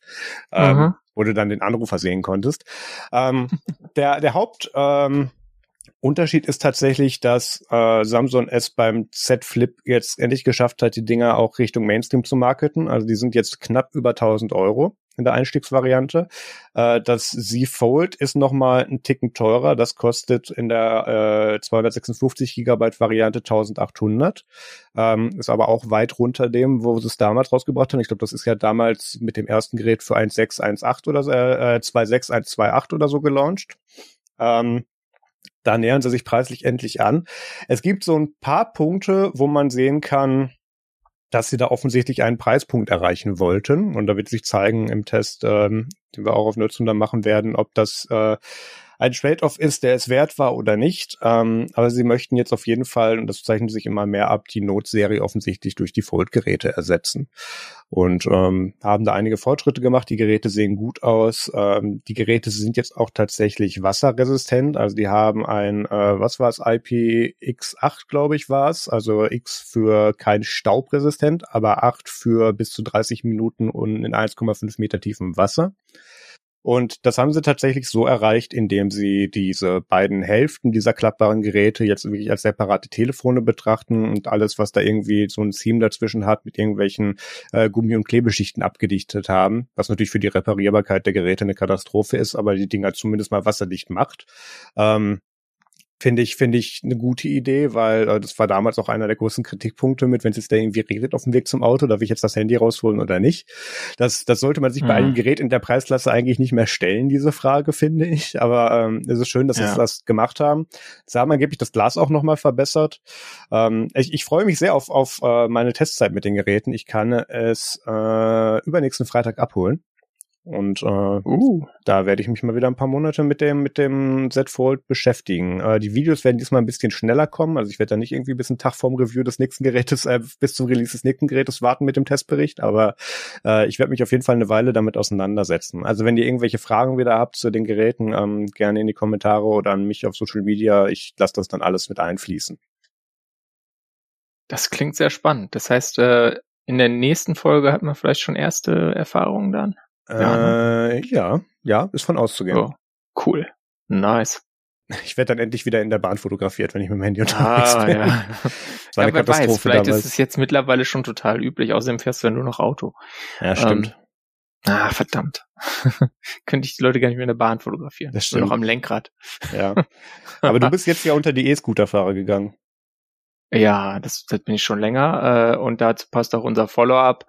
Ähm, wo du dann den Anrufer sehen konntest. Ähm, der, der Haupt, ähm, Unterschied ist tatsächlich, dass äh, Samsung es beim Z Flip jetzt endlich geschafft hat, die Dinger auch Richtung Mainstream zu marketen. Also die sind jetzt knapp über 1000 Euro in der Einstiegsvariante. Äh, das Z Fold ist nochmal ein Ticken teurer. Das kostet in der äh, 256 Gigabyte Variante 1800. Ähm, ist aber auch weit runter dem, wo sie es damals rausgebracht haben. Ich glaube, das ist ja damals mit dem ersten Gerät für 1.618 oder äh, 2.6.128 oder so gelauncht. Ähm, da nähern sie sich preislich endlich an. Es gibt so ein paar Punkte, wo man sehen kann, dass sie da offensichtlich einen Preispunkt erreichen wollten. Und da wird sich zeigen im Test, ähm, den wir auch auf Nutzung dann machen werden, ob das äh, ein Trade-off ist, der es wert war oder nicht. Ähm, aber sie möchten jetzt auf jeden Fall, und das zeichnet sich immer mehr ab, die Note-Serie offensichtlich durch die Fold-Geräte ersetzen. Und ähm, haben da einige Fortschritte gemacht. Die Geräte sehen gut aus. Ähm, die Geräte sind jetzt auch tatsächlich wasserresistent. Also die haben ein, äh, was war es, IPX8, glaube ich, war es. Also X für kein Staubresistent, aber 8 für bis zu 30 Minuten und in 1,5 Meter tiefem Wasser. Und das haben sie tatsächlich so erreicht, indem sie diese beiden Hälften dieser klappbaren Geräte jetzt wirklich als separate Telefone betrachten und alles, was da irgendwie so ein Seam dazwischen hat, mit irgendwelchen äh, Gummi- und Klebeschichten abgedichtet haben, was natürlich für die Reparierbarkeit der Geräte eine Katastrophe ist, aber die Dinger zumindest mal wasserdicht macht. Ähm, Finde ich, finde ich eine gute Idee, weil äh, das war damals auch einer der großen Kritikpunkte mit, wenn es jetzt da irgendwie regnet auf dem Weg zum Auto, darf ich jetzt das Handy rausholen oder nicht? Das, das sollte man sich mhm. bei einem Gerät in der Preisklasse eigentlich nicht mehr stellen, diese Frage, finde ich. Aber ähm, es ist schön, dass ja. sie das gemacht haben. Sie haben angeblich das Glas auch nochmal verbessert. Ähm, ich, ich freue mich sehr auf, auf äh, meine Testzeit mit den Geräten. Ich kann es äh, übernächsten Freitag abholen. Und äh, uh. da werde ich mich mal wieder ein paar Monate mit dem mit dem Z Fold beschäftigen. Äh, die Videos werden diesmal ein bisschen schneller kommen. Also ich werde da nicht irgendwie bis einen Tag vorm Review des nächsten Gerätes, äh, bis zum Release des nächsten Gerätes warten mit dem Testbericht. Aber äh, ich werde mich auf jeden Fall eine Weile damit auseinandersetzen. Also wenn ihr irgendwelche Fragen wieder habt zu den Geräten, ähm, gerne in die Kommentare oder an mich auf Social Media. Ich lasse das dann alles mit einfließen. Das klingt sehr spannend. Das heißt, äh, in der nächsten Folge hat man vielleicht schon erste Erfahrungen dann? Ja, ne? äh, ja, ja, ist von auszugehen. Oh, cool. Nice. Ich werde dann endlich wieder in der Bahn fotografiert, wenn ich mit dem Handy unterwegs ah, bin. Ja. Das war ja, eine wer Katastrophe weiß, vielleicht damals. ist es jetzt mittlerweile schon total üblich. Außerdem fährst du ja nur noch Auto. ja, stimmt. Ah, verdammt. Könnte ich die Leute gar nicht mehr in der Bahn fotografieren. Das Nur noch stimmt. am Lenkrad. ja. Aber du bist jetzt ja unter die E-Scooter-Fahrer gegangen. Ja, das, das bin ich schon länger. Äh, und dazu passt auch unser Follow-up.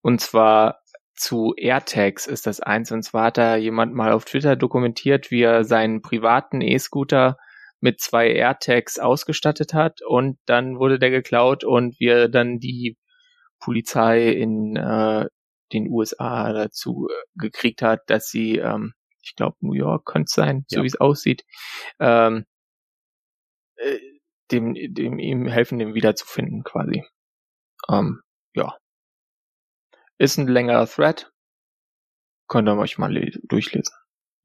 Und zwar zu AirTags ist das eins. Und zwar hat da jemand mal auf Twitter dokumentiert, wie er seinen privaten E-Scooter mit zwei AirTags ausgestattet hat. Und dann wurde der geklaut und wie er dann die Polizei in äh, den USA dazu äh, gekriegt hat, dass sie, ähm, ich glaube, New York könnte es sein, so Ja. wie es aussieht, ähm, äh, dem, dem ihm helfen, den wiederzufinden, quasi. Ähm, ja. Ist ein längerer Thread. Könnt ihr euch mal le- durchlesen.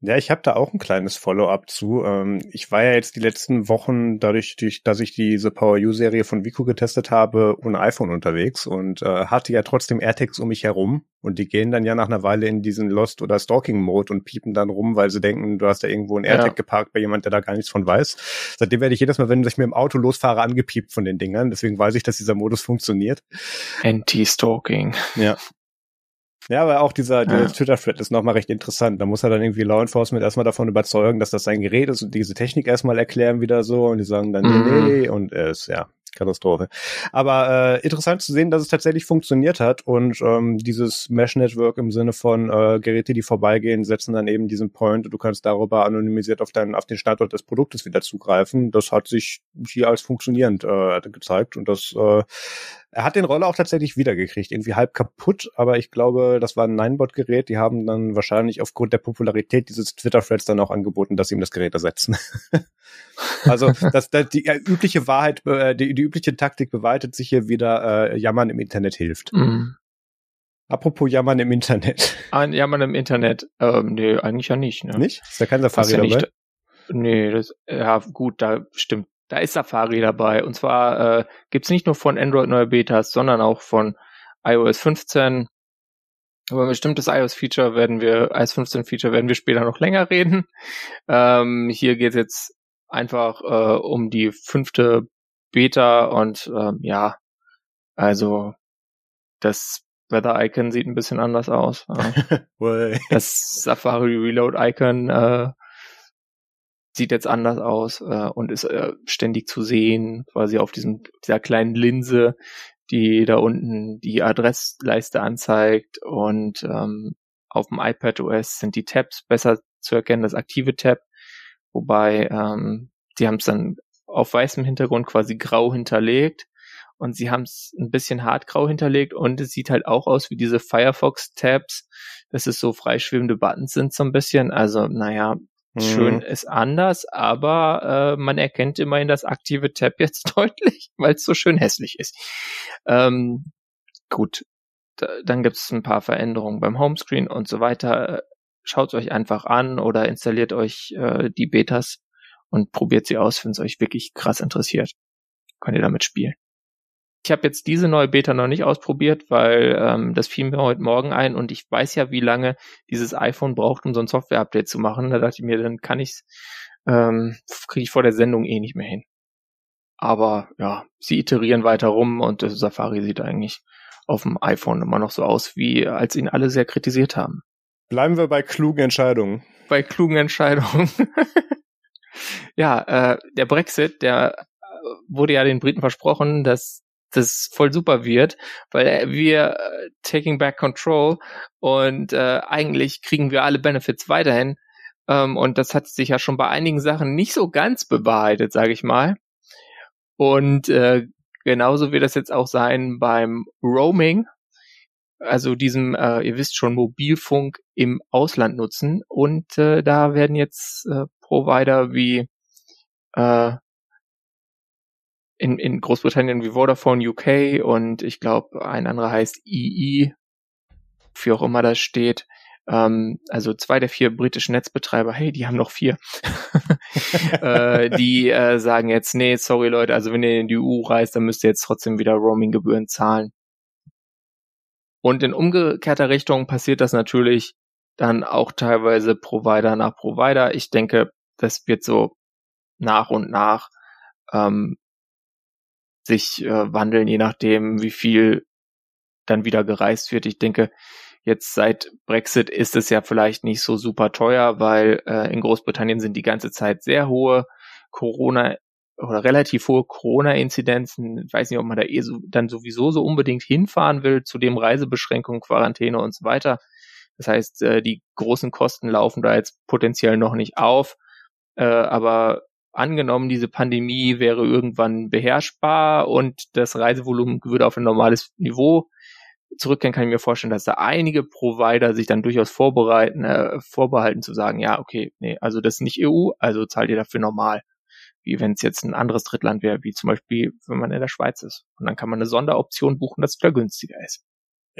Ja, ich habe da auch ein kleines Follow-up zu. Ähm, ich war ja jetzt die letzten Wochen, dadurch, durch, dass ich diese Power U-Serie von Vico getestet habe, ohne iPhone unterwegs und äh, hatte ja trotzdem AirTags um mich herum. Und die gehen dann ja nach einer Weile in diesen Lost- oder Stalking-Mode und piepen dann rum, weil sie denken, du hast da irgendwo ein Ja. AirTag geparkt bei jemand, der da gar nichts von weiß. Seitdem werde ich jedes Mal, wenn ich mit dem Auto losfahre, angepiept von den Dingern. Deswegen weiß ich, dass dieser Modus funktioniert. Anti-Stalking. Ja. Ja, aber auch dieser, dieser Ja. Twitter-Thread ist nochmal recht interessant. Da muss er dann irgendwie Law Enforcement erstmal davon überzeugen, dass das sein Gerät ist und diese Technik erstmal erklären wieder so und die sagen dann, Mhm. nee, nee, und es, ja, Katastrophe. Aber äh, interessant zu sehen, dass es tatsächlich funktioniert hat und ähm, dieses Mesh-Network im Sinne von äh, Geräte, die vorbeigehen, setzen dann eben diesen Point und du kannst darüber anonymisiert auf, deinen, auf den Standort des Produktes wieder zugreifen. Das hat sich hier als funktionierend äh, gezeigt und das äh, er hat den Roller auch tatsächlich wiedergekriegt, irgendwie halb kaputt, aber ich glaube, das war ein Ninebot-Gerät. Die haben dann wahrscheinlich aufgrund der Popularität dieses Twitter-Threads dann auch angeboten, dass sie ihm das Gerät ersetzen. also das, das, die äh, übliche Wahrheit, äh, die, die übliche Taktik beweitet sich hier wieder, äh, Jammern im Internet hilft. Mhm. Apropos Jammern im Internet. Ah, Ja, man im Internet. Ähm, nee, eigentlich ja nicht. Ne? Nicht? Ist da kein Safari ja dabei? nicht, nee, das, ja, gut, da stimmt. Da ist Safari dabei. Und zwar äh, gibt's nicht nur von Android neue Betas, sondern auch von iOS 15. Über ein bestimmtes iOS-Feature werden wir, iOS 15-Feature werden wir später noch länger reden. Ähm, hier geht's jetzt einfach äh, um die fünfte Beta und ähm, ja, also das Weather-Icon sieht ein bisschen anders aus. Ja. Das Safari Reload Icon äh, sieht jetzt anders aus äh, und ist äh, ständig zu sehen, quasi auf diesem dieser kleinen Linse, die da unten die Adressleiste anzeigt. Und ähm, auf dem iPad OS sind die Tabs besser zu erkennen, das aktive Tab, wobei ähm, die haben es dann auf weißem Hintergrund quasi grau hinterlegt. Und sie haben es ein bisschen hartgrau hinterlegt. Und es sieht halt auch aus wie diese Firefox-Tabs, dass es so freischwebende Buttons sind so ein bisschen. Also, naja, schön Mhm. ist anders, aber äh, man erkennt immerhin das aktive Tab jetzt deutlich, weil es so schön hässlich ist. Ähm, gut, da, dann gibt es ein paar Veränderungen beim Homescreen und so weiter. Schaut euch einfach an oder installiert euch äh, die Betas und probiert sie aus, wenn es euch wirklich krass interessiert. Könnt ihr damit spielen. Ich habe jetzt diese neue Beta noch nicht ausprobiert, weil ähm, das fiel mir heute Morgen ein und ich weiß ja, wie lange dieses iPhone braucht, um so ein Software-Update zu machen. Da dachte ich mir, dann kann ich's, ähm, kriege ich vor der Sendung eh nicht mehr hin. Aber ja, sie iterieren weiter rum und das Safari sieht eigentlich auf dem iPhone immer noch so aus, wie als ihn alle sehr kritisiert haben. Bleiben wir bei klugen Entscheidungen. Bei klugen Entscheidungen. ja, äh, der Brexit, der äh, wurde ja den Briten versprochen, dass das voll super wird, weil wir äh, taking back control und äh, eigentlich kriegen wir alle Benefits weiterhin. Ähm, und das hat sich ja schon bei einigen Sachen nicht so ganz bewahrheitet, sage ich mal. Und äh, genauso wird das jetzt auch sein beim Roaming, also diesem, äh, ihr wisst schon, Mobilfunk im Ausland nutzen. Und äh, da werden jetzt äh, Provider wie äh, in, in Großbritannien wie Vodafone UK und ich glaube, ein anderer heißt EE, wie auch immer das steht. Ähm, also zwei der vier britischen Netzbetreiber, hey, die haben noch vier. äh, die äh, sagen jetzt, nee, sorry Leute, also wenn ihr in die EU reist, dann müsst ihr jetzt trotzdem wieder Roaminggebühren zahlen. Und in umgekehrter Richtung passiert das natürlich dann auch teilweise Provider nach Provider. Ich denke, das wird so nach und nach ähm, sich äh, wandeln, je nachdem, wie viel dann wieder gereist wird. Ich denke, jetzt seit Brexit ist es ja vielleicht nicht so super teuer, weil äh, in Großbritannien sind die ganze Zeit sehr hohe Corona oder relativ hohe Corona-Inzidenzen. Ich weiß nicht, ob man da eh so, dann sowieso so unbedingt hinfahren will, zu dem Reisebeschränkungen, Quarantäne und so weiter. Das heißt, äh, die großen Kosten laufen da jetzt potenziell noch nicht auf. Äh, aber angenommen, diese Pandemie wäre irgendwann beherrschbar und das Reisevolumen würde auf ein normales Niveau zurückkehren, kann ich mir vorstellen, dass da einige Provider sich dann durchaus vorbereiten, äh, vorbehalten zu sagen, ja, okay, nee, also das ist nicht EU, also zahlt ihr dafür normal wie wenn es jetzt ein anderes Drittland wäre, wie zum Beispiel, wenn man in der Schweiz ist. Und dann kann man eine Sonderoption buchen, das wieder günstiger ist.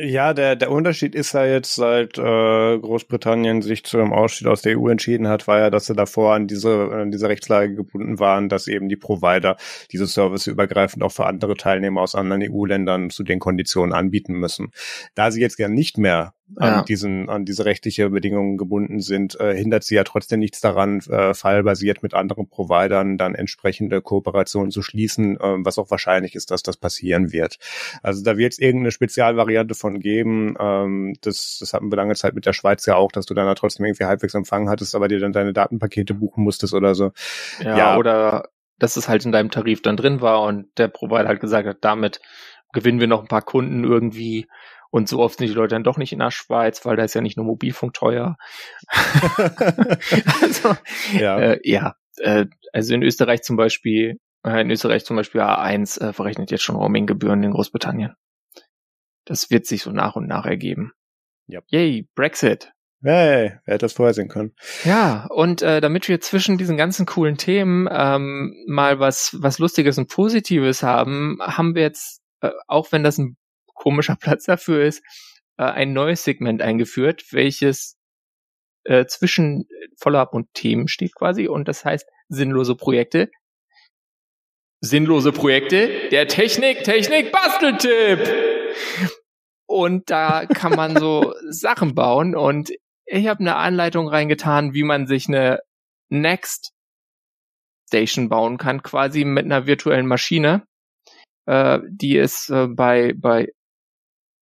Ja, der, der Unterschied ist ja jetzt, seit äh, Großbritannien sich zu einem Ausstieg aus der EU entschieden hat, war ja, dass sie davor an diese, an diese Rechtslage gebunden waren, dass eben die Provider diese Service übergreifend auch für andere Teilnehmer aus anderen EU-Ländern zu den Konditionen anbieten müssen. Da sie jetzt ja nicht mehr an ja. diesen, an diese rechtliche Bedingungen gebunden sind, äh, hindert sie ja trotzdem nichts daran, äh, fallbasiert mit anderen Providern dann entsprechende Kooperationen zu schließen, äh, was auch wahrscheinlich ist, dass das passieren wird. Also da wird es irgendeine Spezialvariante von geben. Ähm, das, das hatten wir lange Zeit mit der Schweiz ja auch, dass du dann da trotzdem irgendwie halbwegs Empfang hattest, aber dir dann deine Datenpakete buchen musstest oder so. Ja, ja. oder dass es halt in deinem Tarif dann drin war und der Provider halt gesagt hat, damit gewinnen wir noch ein paar Kunden irgendwie und so oft sind die Leute dann doch nicht in der Schweiz, weil da ist ja nicht nur Mobilfunk teuer. also, ja, äh, ja äh, also in Österreich zum Beispiel, äh, in Österreich zum Beispiel A1 äh, verrechnet jetzt schon Roaminggebühren in Großbritannien. Das wird sich so nach und nach ergeben. Yep. Yay, Brexit. Hey, wer hätte das vorhersehen können? Ja, und äh, damit wir zwischen diesen ganzen coolen Themen ähm, mal was, was Lustiges und Positives haben, haben wir jetzt, äh, auch wenn das ein komischer Platz dafür ist, äh, ein neues Segment eingeführt, welches äh, zwischen Follow-up und Themen steht quasi und das heißt sinnlose Projekte. Sinnlose Projekte, der Technik, Technik, Basteltipp! Und da kann man so Sachen bauen. Und ich habe eine Anleitung reingetan, wie man sich eine Next Station bauen kann, quasi mit einer virtuellen Maschine. Äh, die ist äh, bei, bei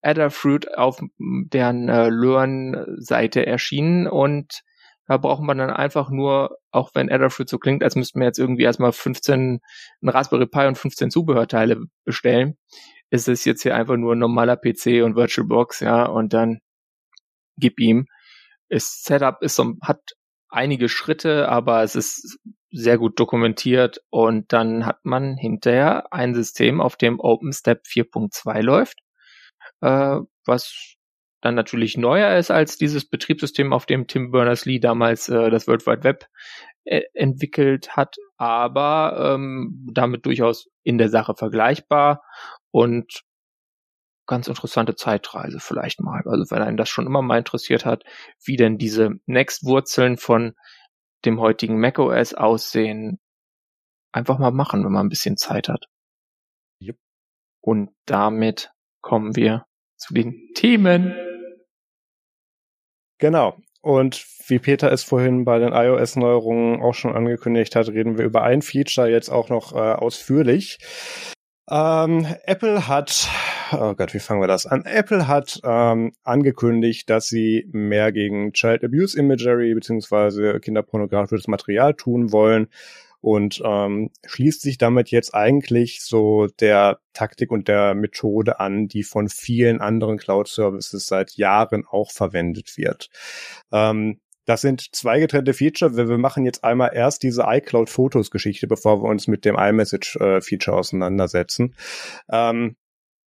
Adafruit auf deren äh, Learn-Seite erschienen. Und da braucht man dann einfach nur, auch wenn Adafruit so klingt, als müssten wir jetzt irgendwie erstmal 15, ein Raspberry Pi und 15 Zubehörteile bestellen, ist es jetzt hier einfach nur ein normaler PC und VirtualBox, ja, und dann gib ihm. Das Setup ist so, hat einige Schritte, aber es ist sehr gut dokumentiert und dann hat man hinterher ein System, auf dem OpenStep 4.2 läuft äh, was dann natürlich neuer ist als dieses Betriebssystem, auf dem Tim Berners-Lee damals äh, das World Wide Web äh, entwickelt hat, aber ähm, damit durchaus in der Sache vergleichbar und ganz interessante Zeitreise vielleicht mal. Also wenn einen das schon immer mal interessiert hat, wie denn diese Next-Wurzeln von dem heutigen macOS aussehen, einfach mal machen, wenn man ein bisschen Zeit hat. Yep. Und damit kommen wir zu den Themen. Genau. Und wie Peter es vorhin bei den iOS-Neuerungen auch schon angekündigt hat, reden wir über ein Feature jetzt auch noch äh, ausführlich. Ähm, Apple hat, oh Gott, wie fangen wir das an? Apple hat ähm, angekündigt, dass sie mehr gegen Child Abuse Imagery beziehungsweise kinderpornografisches Material tun wollen und ähm, schließt sich damit jetzt eigentlich so der Taktik und der Methode an, die von vielen anderen Cloud-Services seit Jahren auch verwendet wird. Ähm, das sind zwei getrennte Feature. Wir, wir machen jetzt einmal erst diese iCloud-Fotos-Geschichte, bevor wir uns mit dem iMessage-Feature auseinandersetzen. Ähm,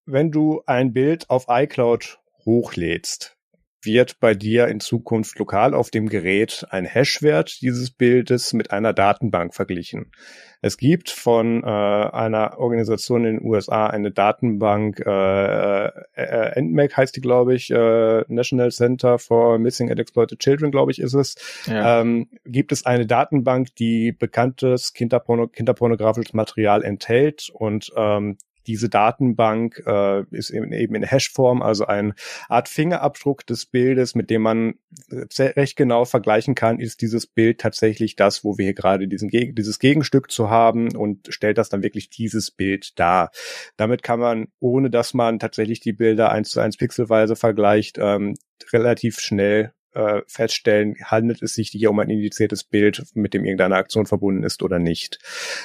wenn du ein Bild auf iCloud hochlädst, wird bei dir in Zukunft lokal auf dem Gerät ein Hashwert dieses Bildes mit einer Datenbank verglichen. Es gibt von äh, einer Organisation in den USA eine Datenbank, äh, äh, NMAC heißt die, glaube ich, äh, National Center for Missing and Exploited Children, glaube ich, ist es. Ja. Ähm, gibt es eine Datenbank, die bekanntes Kinderporno kinderpornografisches Material enthält und ähm, diese Datenbank äh, ist eben, eben in Hashform, also eine Art Fingerabdruck des Bildes, mit dem man recht genau vergleichen kann, ist dieses Bild tatsächlich das, wo wir hier gerade diesen, dieses Gegenstück zu haben und stellt das dann wirklich dieses Bild dar. Damit kann man, ohne dass man tatsächlich die Bilder eins zu eins pixelweise vergleicht, ähm, relativ schnell äh, feststellen, handelt es sich hier um ein indiziertes Bild, mit dem irgendeine Aktion verbunden ist oder nicht.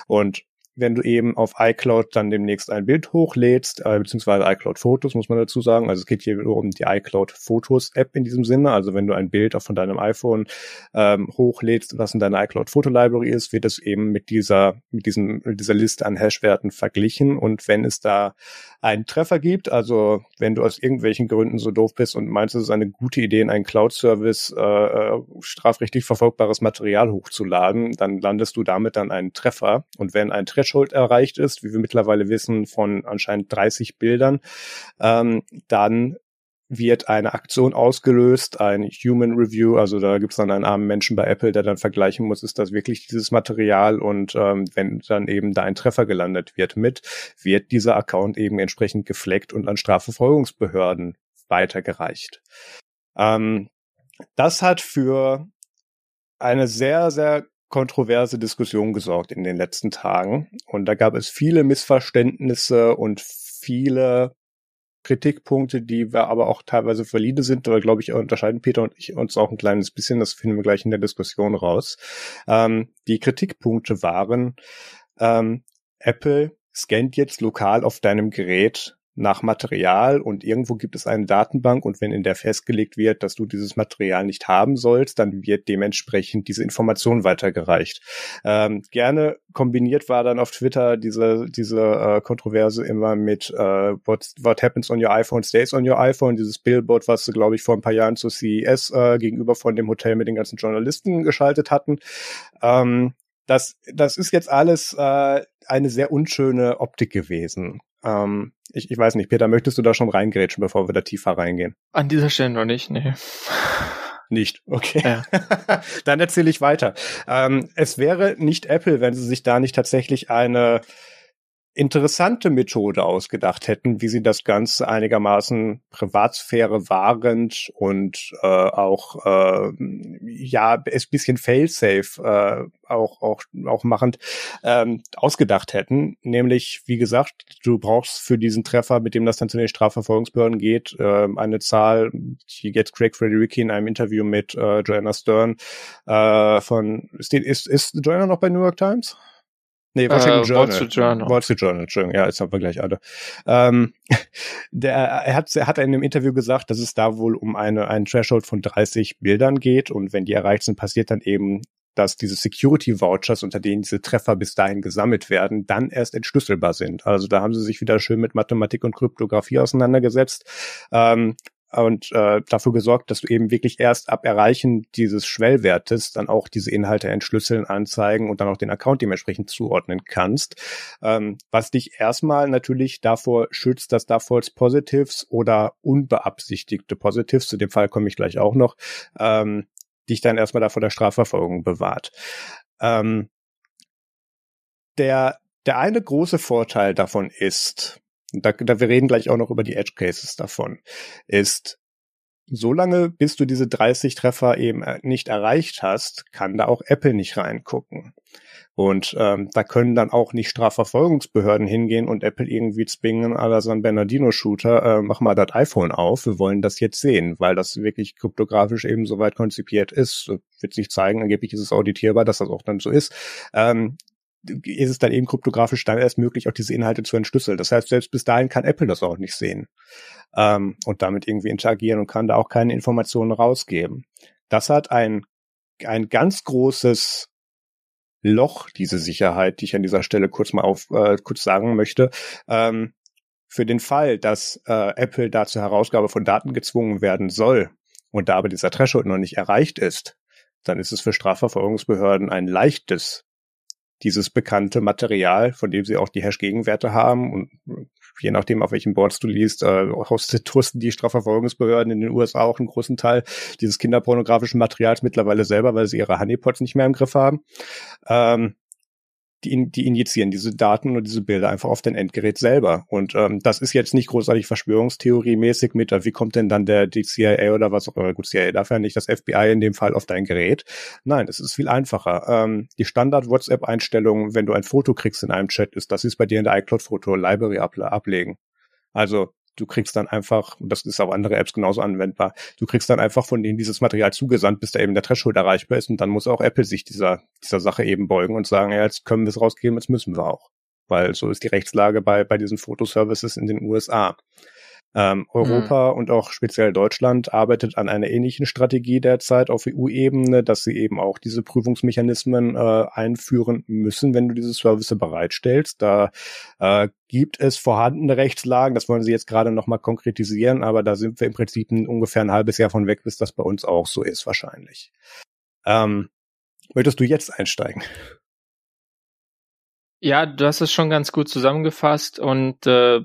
Und wenn du eben auf iCloud dann demnächst ein Bild hochlädst, äh, beziehungsweise iCloud Fotos, muss man dazu sagen. Also es geht hier um die iCloud Fotos App in diesem Sinne. Also wenn du ein Bild auch von deinem iPhone ähm, hochlädst, was in deiner iCloud Foto Library ist, wird es eben mit dieser, mit diesem, mit dieser Liste an Hashwerten verglichen. Und wenn es da einen Treffer gibt, also wenn du aus irgendwelchen Gründen so doof bist und meinst, es ist eine gute Idee, in einen Cloud-Service äh, äh strafrechtlich verfolgbares Material hochzuladen, dann landest du damit dann einen Treffer. Und wenn ein Treffer Threshold erreicht ist, wie wir mittlerweile wissen, von anscheinend 30 Bildern, ähm, dann wird eine Aktion ausgelöst, ein Human Review, also da gibt es dann einen armen Menschen bei Apple, der dann vergleichen muss, ist das wirklich dieses Material und ähm, wenn dann eben da ein Treffer gelandet wird mit, wird dieser Account eben entsprechend gefleckt und an Strafverfolgungsbehörden weitergereicht. Ähm, das hat für eine sehr, sehr kontroverse Diskussion gesorgt in den letzten Tagen. Und da gab es viele Missverständnisse und viele Kritikpunkte, die wir aber auch teilweise valide sind, aber glaube ich, unterscheiden Peter und ich uns auch ein kleines bisschen, das finden wir gleich in der Diskussion raus. Ähm, die Kritikpunkte waren, ähm, Apple scannt jetzt lokal auf deinem Gerät nach Material und irgendwo gibt es eine Datenbank und wenn in der festgelegt wird, dass du dieses Material nicht haben sollst, dann wird dementsprechend diese Information weitergereicht. Ähm, gerne kombiniert war dann auf Twitter diese diese äh, Kontroverse immer mit äh, what, what happens on your iPhone stays on your iPhone, dieses Billboard, was sie glaube ich vor ein paar Jahren zur CES äh, gegenüber von dem Hotel mit den ganzen Journalisten geschaltet hatten. Ähm, das, das ist jetzt alles äh, eine sehr unschöne Optik gewesen. Ähm, ich, ich weiß nicht, Peter, möchtest du da schon reingrätschen, bevor wir da tiefer reingehen? An dieser Stelle noch nicht, nee. Nicht, okay. Ja. Dann erzähle ich weiter. Ähm, es wäre nicht Apple, wenn sie sich da nicht tatsächlich eine interessante Methode ausgedacht hätten, wie sie das Ganze einigermaßen Privatsphäre wahrend und äh, auch äh, ja es bisschen failsafe äh, auch auch auch machend ähm, ausgedacht hätten. Nämlich wie gesagt, du brauchst für diesen Treffer, mit dem das dann zu den Strafverfolgungsbehörden geht, äh, eine Zahl, die jetzt Craig Fredericki in einem Interview mit äh, Joanna Stern äh, von ist, ist ist Joanna noch bei New York Times? Nee, Washington äh, Journal. Wall Street Journal. Wall Street Journal, Entschuldigung. Ja, jetzt haben wir gleich alle. Ähm, der, er hat, er hat in einem Interview gesagt, dass es da wohl um eine, einen Threshold von 30 Bildern geht und wenn die erreicht sind, passiert dann eben, dass diese Security Vouchers, unter denen diese Treffer bis dahin gesammelt werden, dann erst entschlüsselbar sind. Also da haben sie sich wieder schön mit Mathematik und Kryptographie auseinandergesetzt. Ähm, und äh, dafür gesorgt, dass du eben wirklich erst ab Erreichen dieses Schwellwertes dann auch diese Inhalte entschlüsseln, anzeigen und dann auch den Account dementsprechend zuordnen kannst. Ähm, was dich erstmal natürlich davor schützt, dass da False Positives oder unbeabsichtigte Positives, zu dem Fall komme ich gleich auch noch, ähm, dich dann erstmal davor der Strafverfolgung bewahrt. Ähm, der, der eine große Vorteil davon ist, da, da wir reden gleich auch noch über die Edge Cases davon, ist, solange bis du diese 30 Treffer eben äh, nicht erreicht hast, kann da auch Apple nicht reingucken. Und ähm, da können dann auch nicht Strafverfolgungsbehörden hingehen und Apple irgendwie zwingen, la San Bernardino-Shooter, äh, mach mal das iPhone auf, wir wollen das jetzt sehen, weil das wirklich kryptografisch eben soweit konzipiert ist. Wird sich zeigen, angeblich ist es auditierbar, dass das auch dann so ist. Ähm, ist es dann eben kryptografisch dann erst möglich, auch diese Inhalte zu entschlüsseln. Das heißt, selbst bis dahin kann Apple das auch nicht sehen ähm, und damit irgendwie interagieren und kann da auch keine Informationen rausgeben. Das hat ein, ein ganz großes Loch, diese Sicherheit, die ich an dieser Stelle kurz mal auf äh, kurz sagen möchte. Ähm, für den Fall, dass äh, Apple da zur Herausgabe von Daten gezwungen werden soll und da aber dieser Threshold noch nicht erreicht ist, dann ist es für Strafverfolgungsbehörden ein leichtes dieses bekannte Material, von dem sie auch die Hash-Gegenwerte haben und je nachdem, auf welchen Boards du liest, äh, hosten die Strafverfolgungsbehörden in den USA auch einen großen Teil dieses kinderpornografischen Materials mittlerweile selber, weil sie ihre Honeypots nicht mehr im Griff haben. Ähm, die, die injizieren diese Daten und diese Bilder einfach auf dein Endgerät selber. Und ähm, das ist jetzt nicht großartig Verschwörungstheorie-mäßig mit, wie kommt denn dann der die CIA oder was auch immer, gut, CIA darf ja nicht das FBI in dem Fall auf dein Gerät. Nein, es ist viel einfacher. Ähm, die Standard-WhatsApp-Einstellung, wenn du ein Foto kriegst in einem Chat, ist, dass sie es bei dir in der iCloud-Foto-Library ablegen. Also du kriegst dann einfach, und das ist auf andere Apps genauso anwendbar, du kriegst dann einfach von denen dieses Material zugesandt, bis da eben der Threshold erreichbar ist und dann muss auch Apple sich dieser, dieser Sache eben beugen und sagen, ja, jetzt können wir es rausgeben, jetzt müssen wir auch. Weil so ist die Rechtslage bei, bei diesen Fotoservices in den USA. Ähm, Europa mhm. und auch speziell Deutschland arbeitet an einer ähnlichen Strategie derzeit auf EU-Ebene, dass sie eben auch diese Prüfungsmechanismen äh, einführen müssen, wenn du diese Services bereitstellst. Da äh, gibt es vorhandene Rechtslagen, das wollen sie jetzt gerade nochmal konkretisieren, aber da sind wir im Prinzip ungefähr ein halbes Jahr von weg, bis das bei uns auch so ist wahrscheinlich. Ähm, möchtest du jetzt einsteigen? Ja, du hast es schon ganz gut zusammengefasst und äh,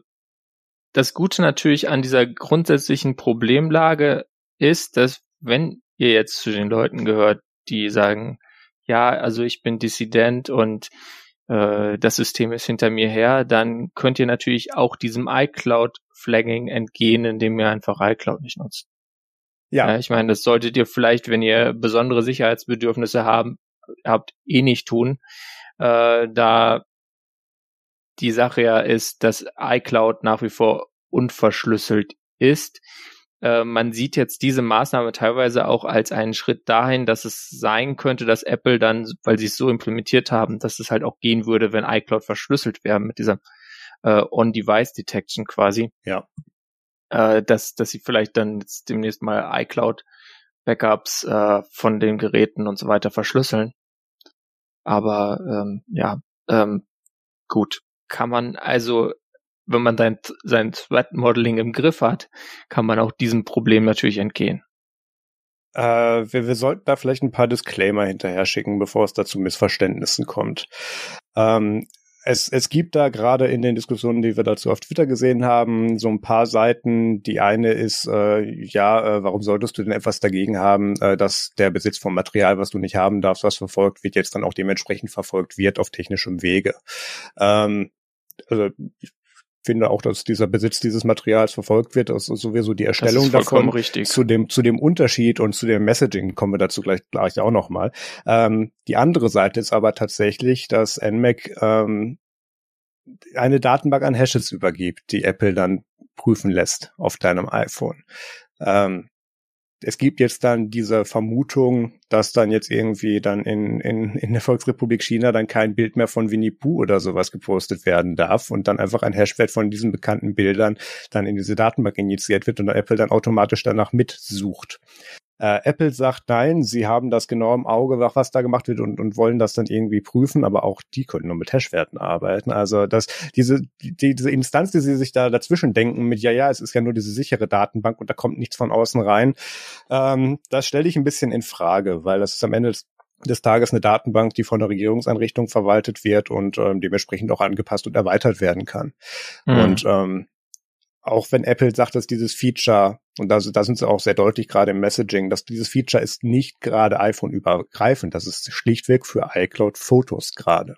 das Gute natürlich an dieser grundsätzlichen Problemlage ist, dass wenn ihr jetzt zu den Leuten gehört, die sagen, ja, also ich bin Dissident und äh, das System ist hinter mir her, dann könnt ihr natürlich auch diesem iCloud-Flagging entgehen, indem ihr einfach iCloud nicht nutzt. Ja. ja. Ich meine, das solltet ihr vielleicht, wenn ihr besondere Sicherheitsbedürfnisse haben, habt, eh nicht tun. Äh, da die Sache ja ist, dass iCloud nach wie vor unverschlüsselt ist. Äh, man sieht jetzt diese Maßnahme teilweise auch als einen Schritt dahin, dass es sein könnte, dass Apple dann, weil sie es so implementiert haben, dass es halt auch gehen würde, wenn iCloud verschlüsselt wäre mit dieser äh, On-Device-Detection quasi. Ja. Äh, dass, dass sie vielleicht dann jetzt demnächst mal iCloud Backups äh, von den Geräten und so weiter verschlüsseln. Aber ähm, ja, ähm, gut kann man also, wenn man sein, sein Threat Modeling im Griff hat, kann man auch diesem Problem natürlich entgehen. Äh, wir, wir sollten da vielleicht ein paar Disclaimer hinterher schicken, bevor es da zu Missverständnissen kommt. Ähm, es, es gibt da gerade in den Diskussionen, die wir dazu auf Twitter gesehen haben, so ein paar Seiten. Die eine ist, äh, ja, äh, warum solltest du denn etwas dagegen haben, äh, dass der Besitz von Material, was du nicht haben darfst, was verfolgt wird, jetzt dann auch dementsprechend verfolgt wird auf technischem Wege. Ähm, also ich finde auch, dass dieser Besitz dieses Materials verfolgt wird, ist sowieso die Erstellung davon. Richtig. Zu dem, zu dem Unterschied und zu dem Messaging kommen wir dazu gleich, gleich auch nochmal. Ähm, die andere Seite ist aber tatsächlich, dass NMAC ähm, eine Datenbank an Hashes übergibt, die Apple dann prüfen lässt auf deinem iPhone. Ähm, es gibt jetzt dann diese Vermutung, dass dann jetzt irgendwie dann in, in, in der Volksrepublik China dann kein Bild mehr von Winnie Pooh oder sowas gepostet werden darf und dann einfach ein Hashwert von diesen bekannten Bildern dann in diese Datenbank injiziert wird und Apple dann automatisch danach mitsucht. Äh, Apple sagt nein, sie haben das genau im Auge, was da gemacht wird und, und wollen das dann irgendwie prüfen, aber auch die können nur mit Hashwerten arbeiten. Also dass diese, die, diese Instanz, die sie sich da dazwischen denken mit, ja, ja, es ist ja nur diese sichere Datenbank und da kommt nichts von außen rein, ähm, das stelle ich ein bisschen in Frage, weil das ist am Ende des des Tages eine Datenbank, die von der Regierungseinrichtung verwaltet wird und ähm, dementsprechend auch angepasst und erweitert werden kann. Mhm. Und ähm, auch wenn Apple sagt, dass dieses Feature, und da, da sind sie auch sehr deutlich gerade im Messaging, dass dieses Feature ist nicht gerade iPhone-übergreifend, das ist schlichtweg für iCloud-Fotos gerade.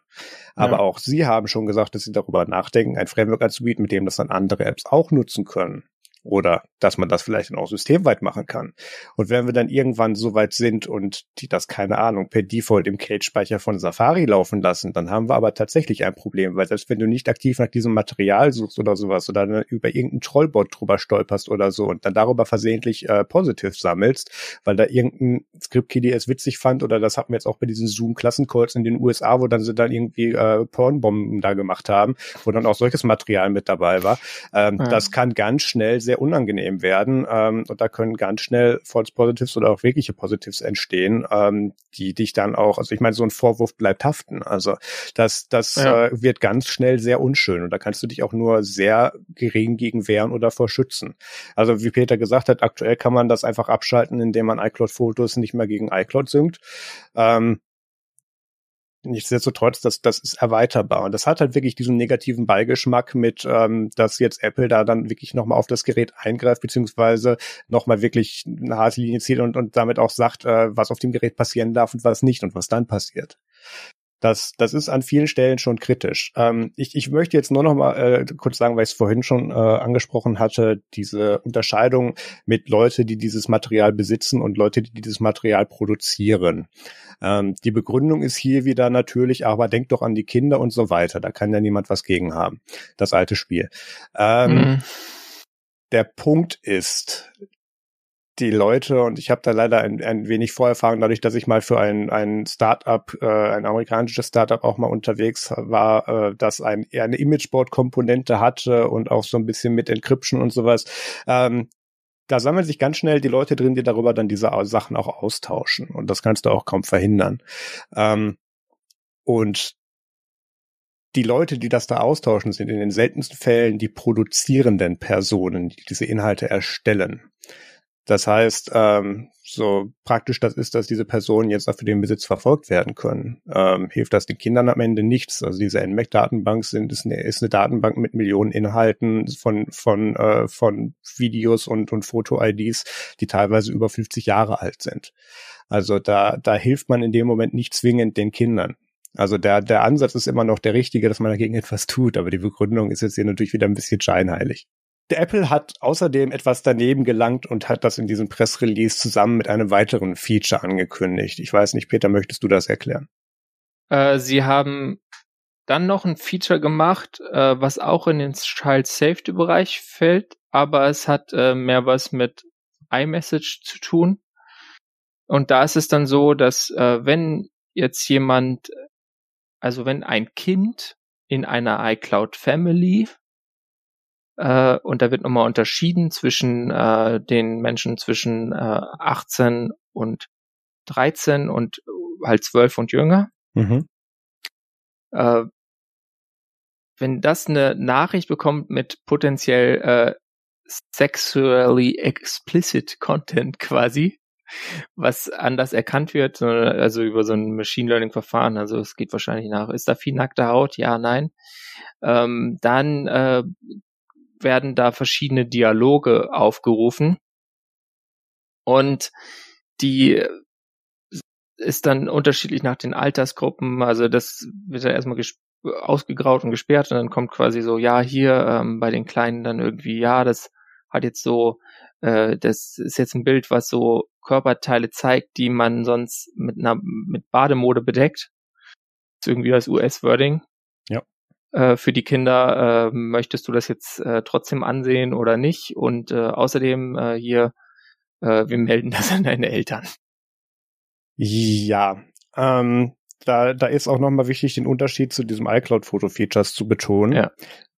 Aber ja. auch sie haben schon gesagt, dass sie darüber nachdenken, ein Framework anzubieten, mit dem das dann andere Apps auch nutzen können. Oder dass man das vielleicht dann auch systemweit machen kann. Und wenn wir dann irgendwann so weit sind und die das, keine Ahnung, per Default im Cage-Speicher von Safari laufen lassen, dann haben wir aber tatsächlich ein Problem, weil selbst wenn du nicht aktiv nach diesem Material suchst oder sowas oder dann über irgendeinen Trollbot drüber stolperst oder so und dann darüber versehentlich äh, Positives sammelst, weil da irgendein Script-Kiddie es witzig fand oder das hatten wir jetzt auch bei diesen Zoom-Klassencalls in den USA, wo dann sie dann irgendwie äh, Pornbomben da gemacht haben, wo dann auch solches Material mit dabei war. Ähm, ja. Das kann ganz schnell sehr sehr unangenehm werden ähm, und da können ganz schnell False Positives oder auch wirkliche Positives entstehen, ähm, die dich dann auch, also ich meine, so ein Vorwurf bleibt haften. Also das, das ja. äh, wird ganz schnell sehr unschön und da kannst du dich auch nur sehr gering gegen wehren oder vor schützen. Also wie Peter gesagt hat, aktuell kann man das einfach abschalten, indem man iCloud-Fotos nicht mehr gegen iCloud synkt. Ähm, Nichtsdestotrotz, das, das ist erweiterbar. Und das hat halt wirklich diesen negativen Beigeschmack mit, ähm, dass jetzt Apple da dann wirklich nochmal auf das Gerät eingreift, beziehungsweise nochmal wirklich eine harte Linie zieht und, und damit auch sagt, äh, was auf dem Gerät passieren darf und was nicht und was dann passiert. Das, das ist an vielen Stellen schon kritisch. Ähm, ich, ich möchte jetzt nur noch mal äh, kurz sagen, weil ich es vorhin schon äh, angesprochen hatte, diese Unterscheidung mit Leute, die dieses Material besitzen und Leute, die dieses Material produzieren. Ähm, die Begründung ist hier wieder natürlich, aber denkt doch an die Kinder und so weiter. Da kann ja niemand was gegen haben. Das alte Spiel. Ähm, mhm. Der Punkt ist, die Leute, und ich habe da leider ein, ein wenig Vorerfahrung, dadurch, dass ich mal für ein, ein Startup, äh, ein amerikanisches Startup auch mal unterwegs war, äh, das ein, eine Imageboard-Komponente hatte und auch so ein bisschen mit Encryption und sowas. Ähm, da sammeln sich ganz schnell die Leute drin, die darüber dann diese Sachen auch austauschen. Und das kannst du auch kaum verhindern. Ähm, und die Leute, die das da austauschen, sind in den seltensten Fällen die produzierenden Personen, die diese Inhalte erstellen. Das heißt, ähm, so praktisch das ist, dass diese Personen jetzt auch für den Besitz verfolgt werden können, ähm, hilft das den Kindern am Ende nichts. Also diese NMAC-Datenbank sind ist eine, ist eine Datenbank mit Millionen Inhalten von von äh, von Videos und und Foto-IDs, die teilweise über 50 Jahre alt sind. Also da da hilft man in dem Moment nicht zwingend den Kindern. Also der der Ansatz ist immer noch der richtige, dass man dagegen etwas tut, aber die Begründung ist jetzt hier natürlich wieder ein bisschen scheinheilig. Apple hat außerdem etwas daneben gelangt und hat das in diesem Pressrelease zusammen mit einem weiteren Feature angekündigt. Ich weiß nicht, Peter, möchtest du das erklären? Äh, sie haben dann noch ein Feature gemacht, äh, was auch in den Child Safety Bereich fällt, aber es hat äh, mehr was mit iMessage zu tun. Und da ist es dann so, dass äh, wenn jetzt jemand, also wenn ein Kind in einer iCloud Family äh, und da wird nochmal unterschieden zwischen äh, den Menschen zwischen äh, 18 und 13 und äh, halt 12 und jünger. Mhm. Äh, wenn das eine Nachricht bekommt mit potenziell äh, sexually explicit Content quasi, was anders erkannt wird, also über so ein Machine Learning Verfahren, also es geht wahrscheinlich nach, ist da viel nackte Haut? Ja, nein. Ähm, dann äh, werden da verschiedene Dialoge aufgerufen und die ist dann unterschiedlich nach den Altersgruppen. Also das wird ja erstmal ausgegraut und gesperrt und dann kommt quasi so, ja, hier ähm, bei den Kleinen dann irgendwie, ja, das hat jetzt so, äh, das ist jetzt ein Bild, was so Körperteile zeigt, die man sonst mit einer mit Bademode bedeckt. Das ist irgendwie das US-Wording. Äh, für die Kinder, äh, möchtest du das jetzt äh, trotzdem ansehen oder nicht? Und äh, außerdem äh, hier, äh, wir melden das an deine Eltern. Ja, ähm, da, da ist auch nochmal wichtig, den Unterschied zu diesem iCloud-Foto-Features zu betonen. Ja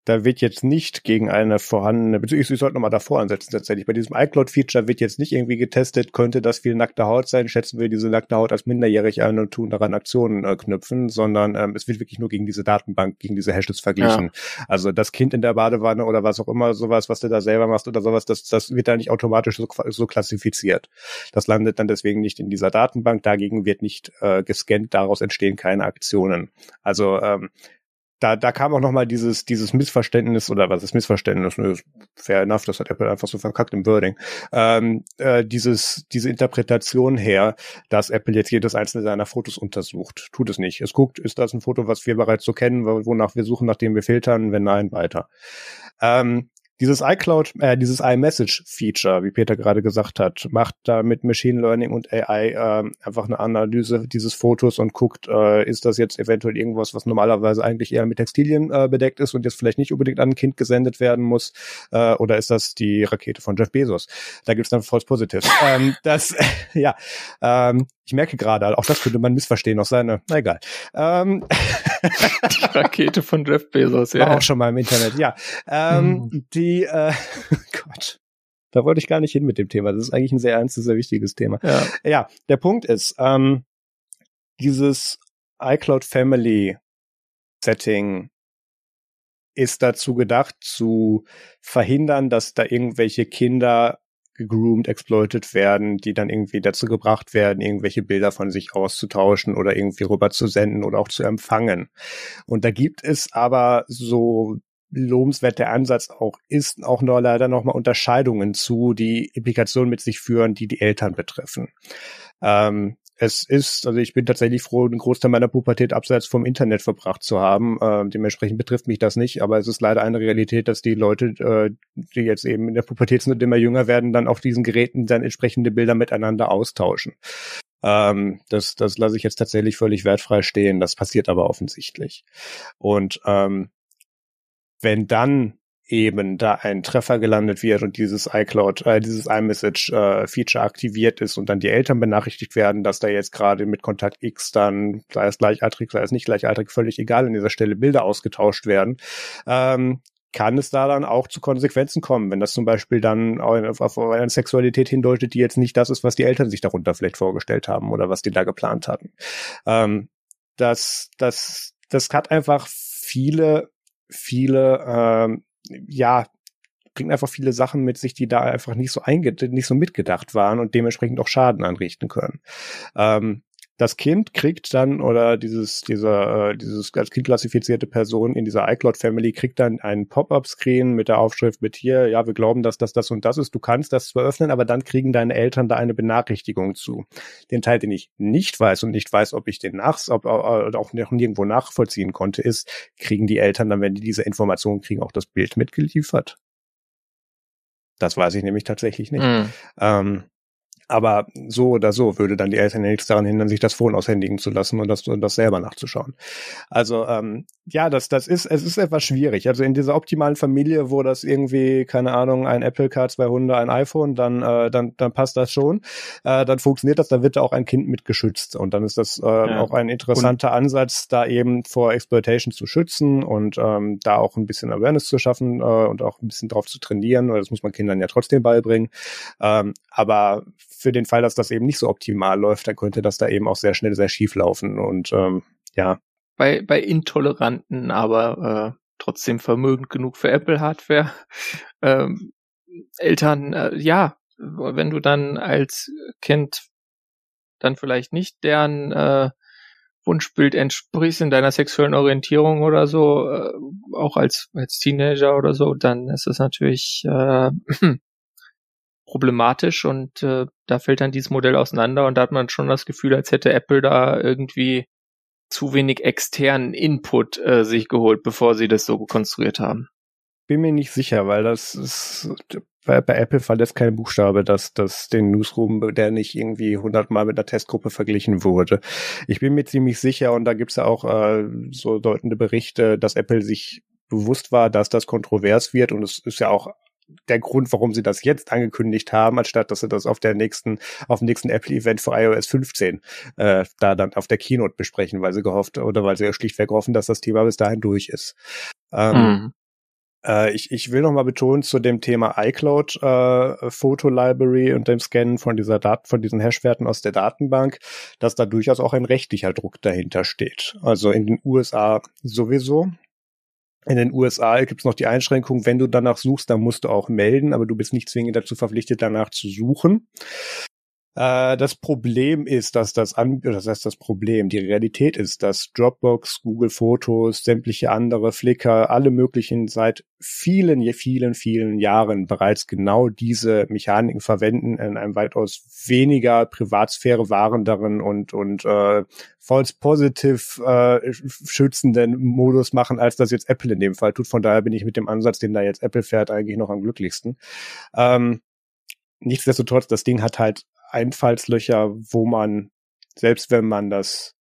da wird jetzt nicht gegen eine vorhandene, ich, ich sollte nochmal davor ansetzen tatsächlich. Bei diesem iCloud-Feature wird jetzt nicht irgendwie getestet, könnte das viel nackte Haut sein, schätzen wir diese nackte Haut als minderjährig ein und tun daran Aktionen äh, knüpfen, sondern ähm, es wird wirklich nur gegen diese Datenbank, gegen diese Hashes verglichen. Ja. Also das Kind in der Badewanne oder was auch immer, sowas, was du da selber machst oder sowas, das, das wird da nicht automatisch so, so klassifiziert. Das landet dann deswegen nicht in dieser Datenbank, dagegen wird nicht äh, gescannt, daraus entstehen keine Aktionen. Also ähm, da, da kam auch nochmal dieses, dieses Missverständnis, oder was ist Missverständnis? Ne, fair enough, das hat Apple einfach so verkackt im Wording. Ähm, äh, dieses, diese Interpretation her, dass Apple jetzt jedes einzelne seiner Fotos untersucht. Tut es nicht. Es guckt, ist das ein Foto, was wir bereits so kennen, wonach wir suchen, nachdem wir filtern, wenn nein, weiter. Ähm, dieses iCloud, äh, dieses iMessage-Feature, wie Peter gerade gesagt hat, macht da mit Machine Learning und AI äh, einfach eine Analyse dieses Fotos und guckt, äh, ist das jetzt eventuell irgendwas, was normalerweise eigentlich eher mit Textilien äh, bedeckt ist und jetzt vielleicht nicht unbedingt an ein Kind gesendet werden muss, äh, oder ist das die Rakete von Jeff Bezos? Da gibt's dann False Positives. ähm, das, ja, ähm, ich merke gerade, auch das könnte man missverstehen auf seine, na egal. Ähm, die Rakete von Jeff Bezos, ja. War auch schon mal im Internet, ja. Ähm, hm. Die, äh, Gott. Da wollte ich gar nicht hin mit dem Thema. Das ist eigentlich ein sehr ernstes, sehr wichtiges Thema. Ja, ja der Punkt ist, ähm, dieses iCloud Family Setting ist dazu gedacht, zu verhindern, dass da irgendwelche Kinder gegroomt, exploited werden, die dann irgendwie dazu gebracht werden, irgendwelche Bilder von sich auszutauschen oder irgendwie rüber zu senden oder auch zu empfangen. Und da gibt es aber so lobenswert der Ansatz auch ist, auch nur leider nochmal Unterscheidungen zu, die Implikationen mit sich führen, die die Eltern betreffen. Ähm, es ist, also ich bin tatsächlich froh, einen Großteil meiner Pubertät abseits vom Internet verbracht zu haben. Äh, dementsprechend betrifft mich das nicht, aber es ist leider eine Realität, dass die Leute, äh, die jetzt eben in der Pubertät sind und immer jünger werden, dann auf diesen Geräten dann entsprechende Bilder miteinander austauschen. Ähm, das das lasse ich jetzt tatsächlich völlig wertfrei stehen. Das passiert aber offensichtlich. Und ähm, wenn dann eben da ein Treffer gelandet wird und dieses iCloud, äh, dieses iMessage-Feature äh, aktiviert ist und dann die Eltern benachrichtigt werden, dass da jetzt gerade mit Kontakt X dann, sei es gleichaltrig, sei es nicht gleichaltrig, völlig egal, an dieser Stelle Bilder ausgetauscht werden, ähm, kann es da dann auch zu Konsequenzen kommen, wenn das zum Beispiel dann auf eine Sexualität hindeutet, die jetzt nicht das ist, was die Eltern sich darunter vielleicht vorgestellt haben oder was die da geplant hatten. Ähm, das, das, das hat einfach viele, viele ähm, ja, bringt einfach viele Sachen mit sich, die da einfach nicht so einge nicht so mitgedacht waren und dementsprechend auch Schaden anrichten können. Ähm, das Kind kriegt dann oder dieses dieser äh, dieses als Kind klassifizierte Person in dieser iCloud Family kriegt dann einen Pop-up Screen mit der Aufschrift mit hier ja wir glauben dass das das und das ist du kannst das zwar öffnen aber dann kriegen deine Eltern da eine Benachrichtigung zu. Den Teil den ich nicht weiß und nicht weiß ob ich den nach ob, ob, auch nirgendwo nachvollziehen konnte ist kriegen die Eltern dann wenn die diese Informationen kriegen auch das Bild mitgeliefert? Das weiß ich nämlich tatsächlich nicht. Mm. ähm, aber so oder so würde dann die Eltern ja nichts daran hindern, sich das Phone aushändigen zu lassen und das, und das selber nachzuschauen. Also ähm, ja, das, das ist, es ist etwas schwierig. Also in dieser optimalen Familie, wo das irgendwie, keine Ahnung, ein Apple Car, zwei Hunde, ein iPhone, dann, äh, dann, dann passt das schon. Äh, dann funktioniert das, dann wird da auch ein Kind mit geschützt. Und dann ist das äh, ja. auch ein interessanter und Ansatz, da eben vor Exploitation zu schützen und ähm, da auch ein bisschen Awareness zu schaffen äh, und auch ein bisschen drauf zu trainieren. Das muss man Kindern ja trotzdem beibringen. Ähm, aber für den Fall, dass das eben nicht so optimal läuft, dann könnte das da eben auch sehr schnell sehr schief laufen. Und ähm, ja, bei, bei intoleranten, aber äh, trotzdem vermögend genug für Apple-Hardware. Ähm, Eltern, äh, ja, wenn du dann als Kind dann vielleicht nicht deren äh, Wunschbild entsprichst in deiner sexuellen Orientierung oder so, äh, auch als, als Teenager oder so, dann ist es natürlich äh, problematisch und äh, da fällt dann dieses Modell auseinander und da hat man schon das Gefühl, als hätte Apple da irgendwie zu wenig externen Input äh, sich geholt, bevor sie das so konstruiert haben. Bin mir nicht sicher, weil das ist bei, bei Apple verlässt kein Buchstabe, dass dass den Newsroom, der nicht irgendwie hundertmal mit einer Testgruppe verglichen wurde. Ich bin mir ziemlich sicher und da gibt's ja auch äh, so deutende Berichte, dass Apple sich bewusst war, dass das kontrovers wird und es ist ja auch der Grund, warum sie das jetzt angekündigt haben, anstatt dass sie das auf der nächsten, auf dem nächsten Apple-Event für iOS 15 äh, da dann auf der Keynote besprechen, weil sie gehofft oder weil sie schlichtweg hoffen, dass das Thema bis dahin durch ist. Ähm, mhm. äh, ich, ich will noch mal betonen zu dem Thema iCloud äh, Photo Library und dem Scannen von dieser Dat von diesen Hashwerten aus der Datenbank, dass da durchaus auch ein rechtlicher Druck dahinter steht. Also in den USA sowieso. In den USA gibt es noch die Einschränkung, wenn du danach suchst, dann musst du auch melden, aber du bist nicht zwingend dazu verpflichtet, danach zu suchen. Äh, das Problem ist, dass das an, das heißt das Problem, die Realität ist, dass Dropbox, Google Fotos, sämtliche andere Flickr, alle möglichen seit vielen, vielen, vielen Jahren bereits genau diese Mechaniken verwenden in einem weitaus weniger Privatsphäre wahrenderen und und äh, false positive äh, schützenden Modus machen, als das jetzt Apple in dem Fall tut. Von daher bin ich mit dem Ansatz, den da jetzt Apple fährt, eigentlich noch am glücklichsten. Ähm, nichtsdestotrotz, das Ding hat halt Einfallslöcher, wo man, selbst wenn man das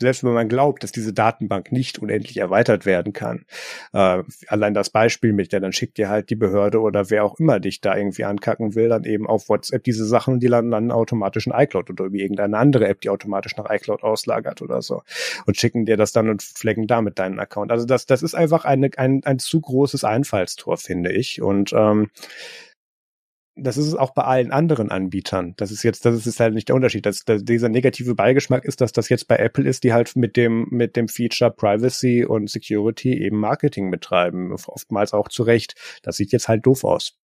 selbst wenn man glaubt, dass diese Datenbank nicht unendlich erweitert werden kann. Äh, allein das Beispiel mit, ja, dann schickt dir halt die Behörde oder wer auch immer dich da irgendwie ankacken will, dann eben auf WhatsApp diese Sachen, die landen dann automatisch in iCloud oder wie irgendeine andere App, die automatisch nach iCloud auslagert oder so und schicken dir das dann und flecken damit deinen Account. Also das, das ist einfach eine, ein, ein zu großes Einfallstor, finde ich. Und ähm, das ist es auch bei allen anderen Anbietern. Das ist jetzt, das ist halt nicht der Unterschied. Das, das, dieser negative Beigeschmack ist, dass das jetzt bei Apple ist, die halt mit dem, mit dem Feature Privacy und Security eben Marketing betreiben. Oftmals auch zu Recht. Das sieht jetzt halt doof aus.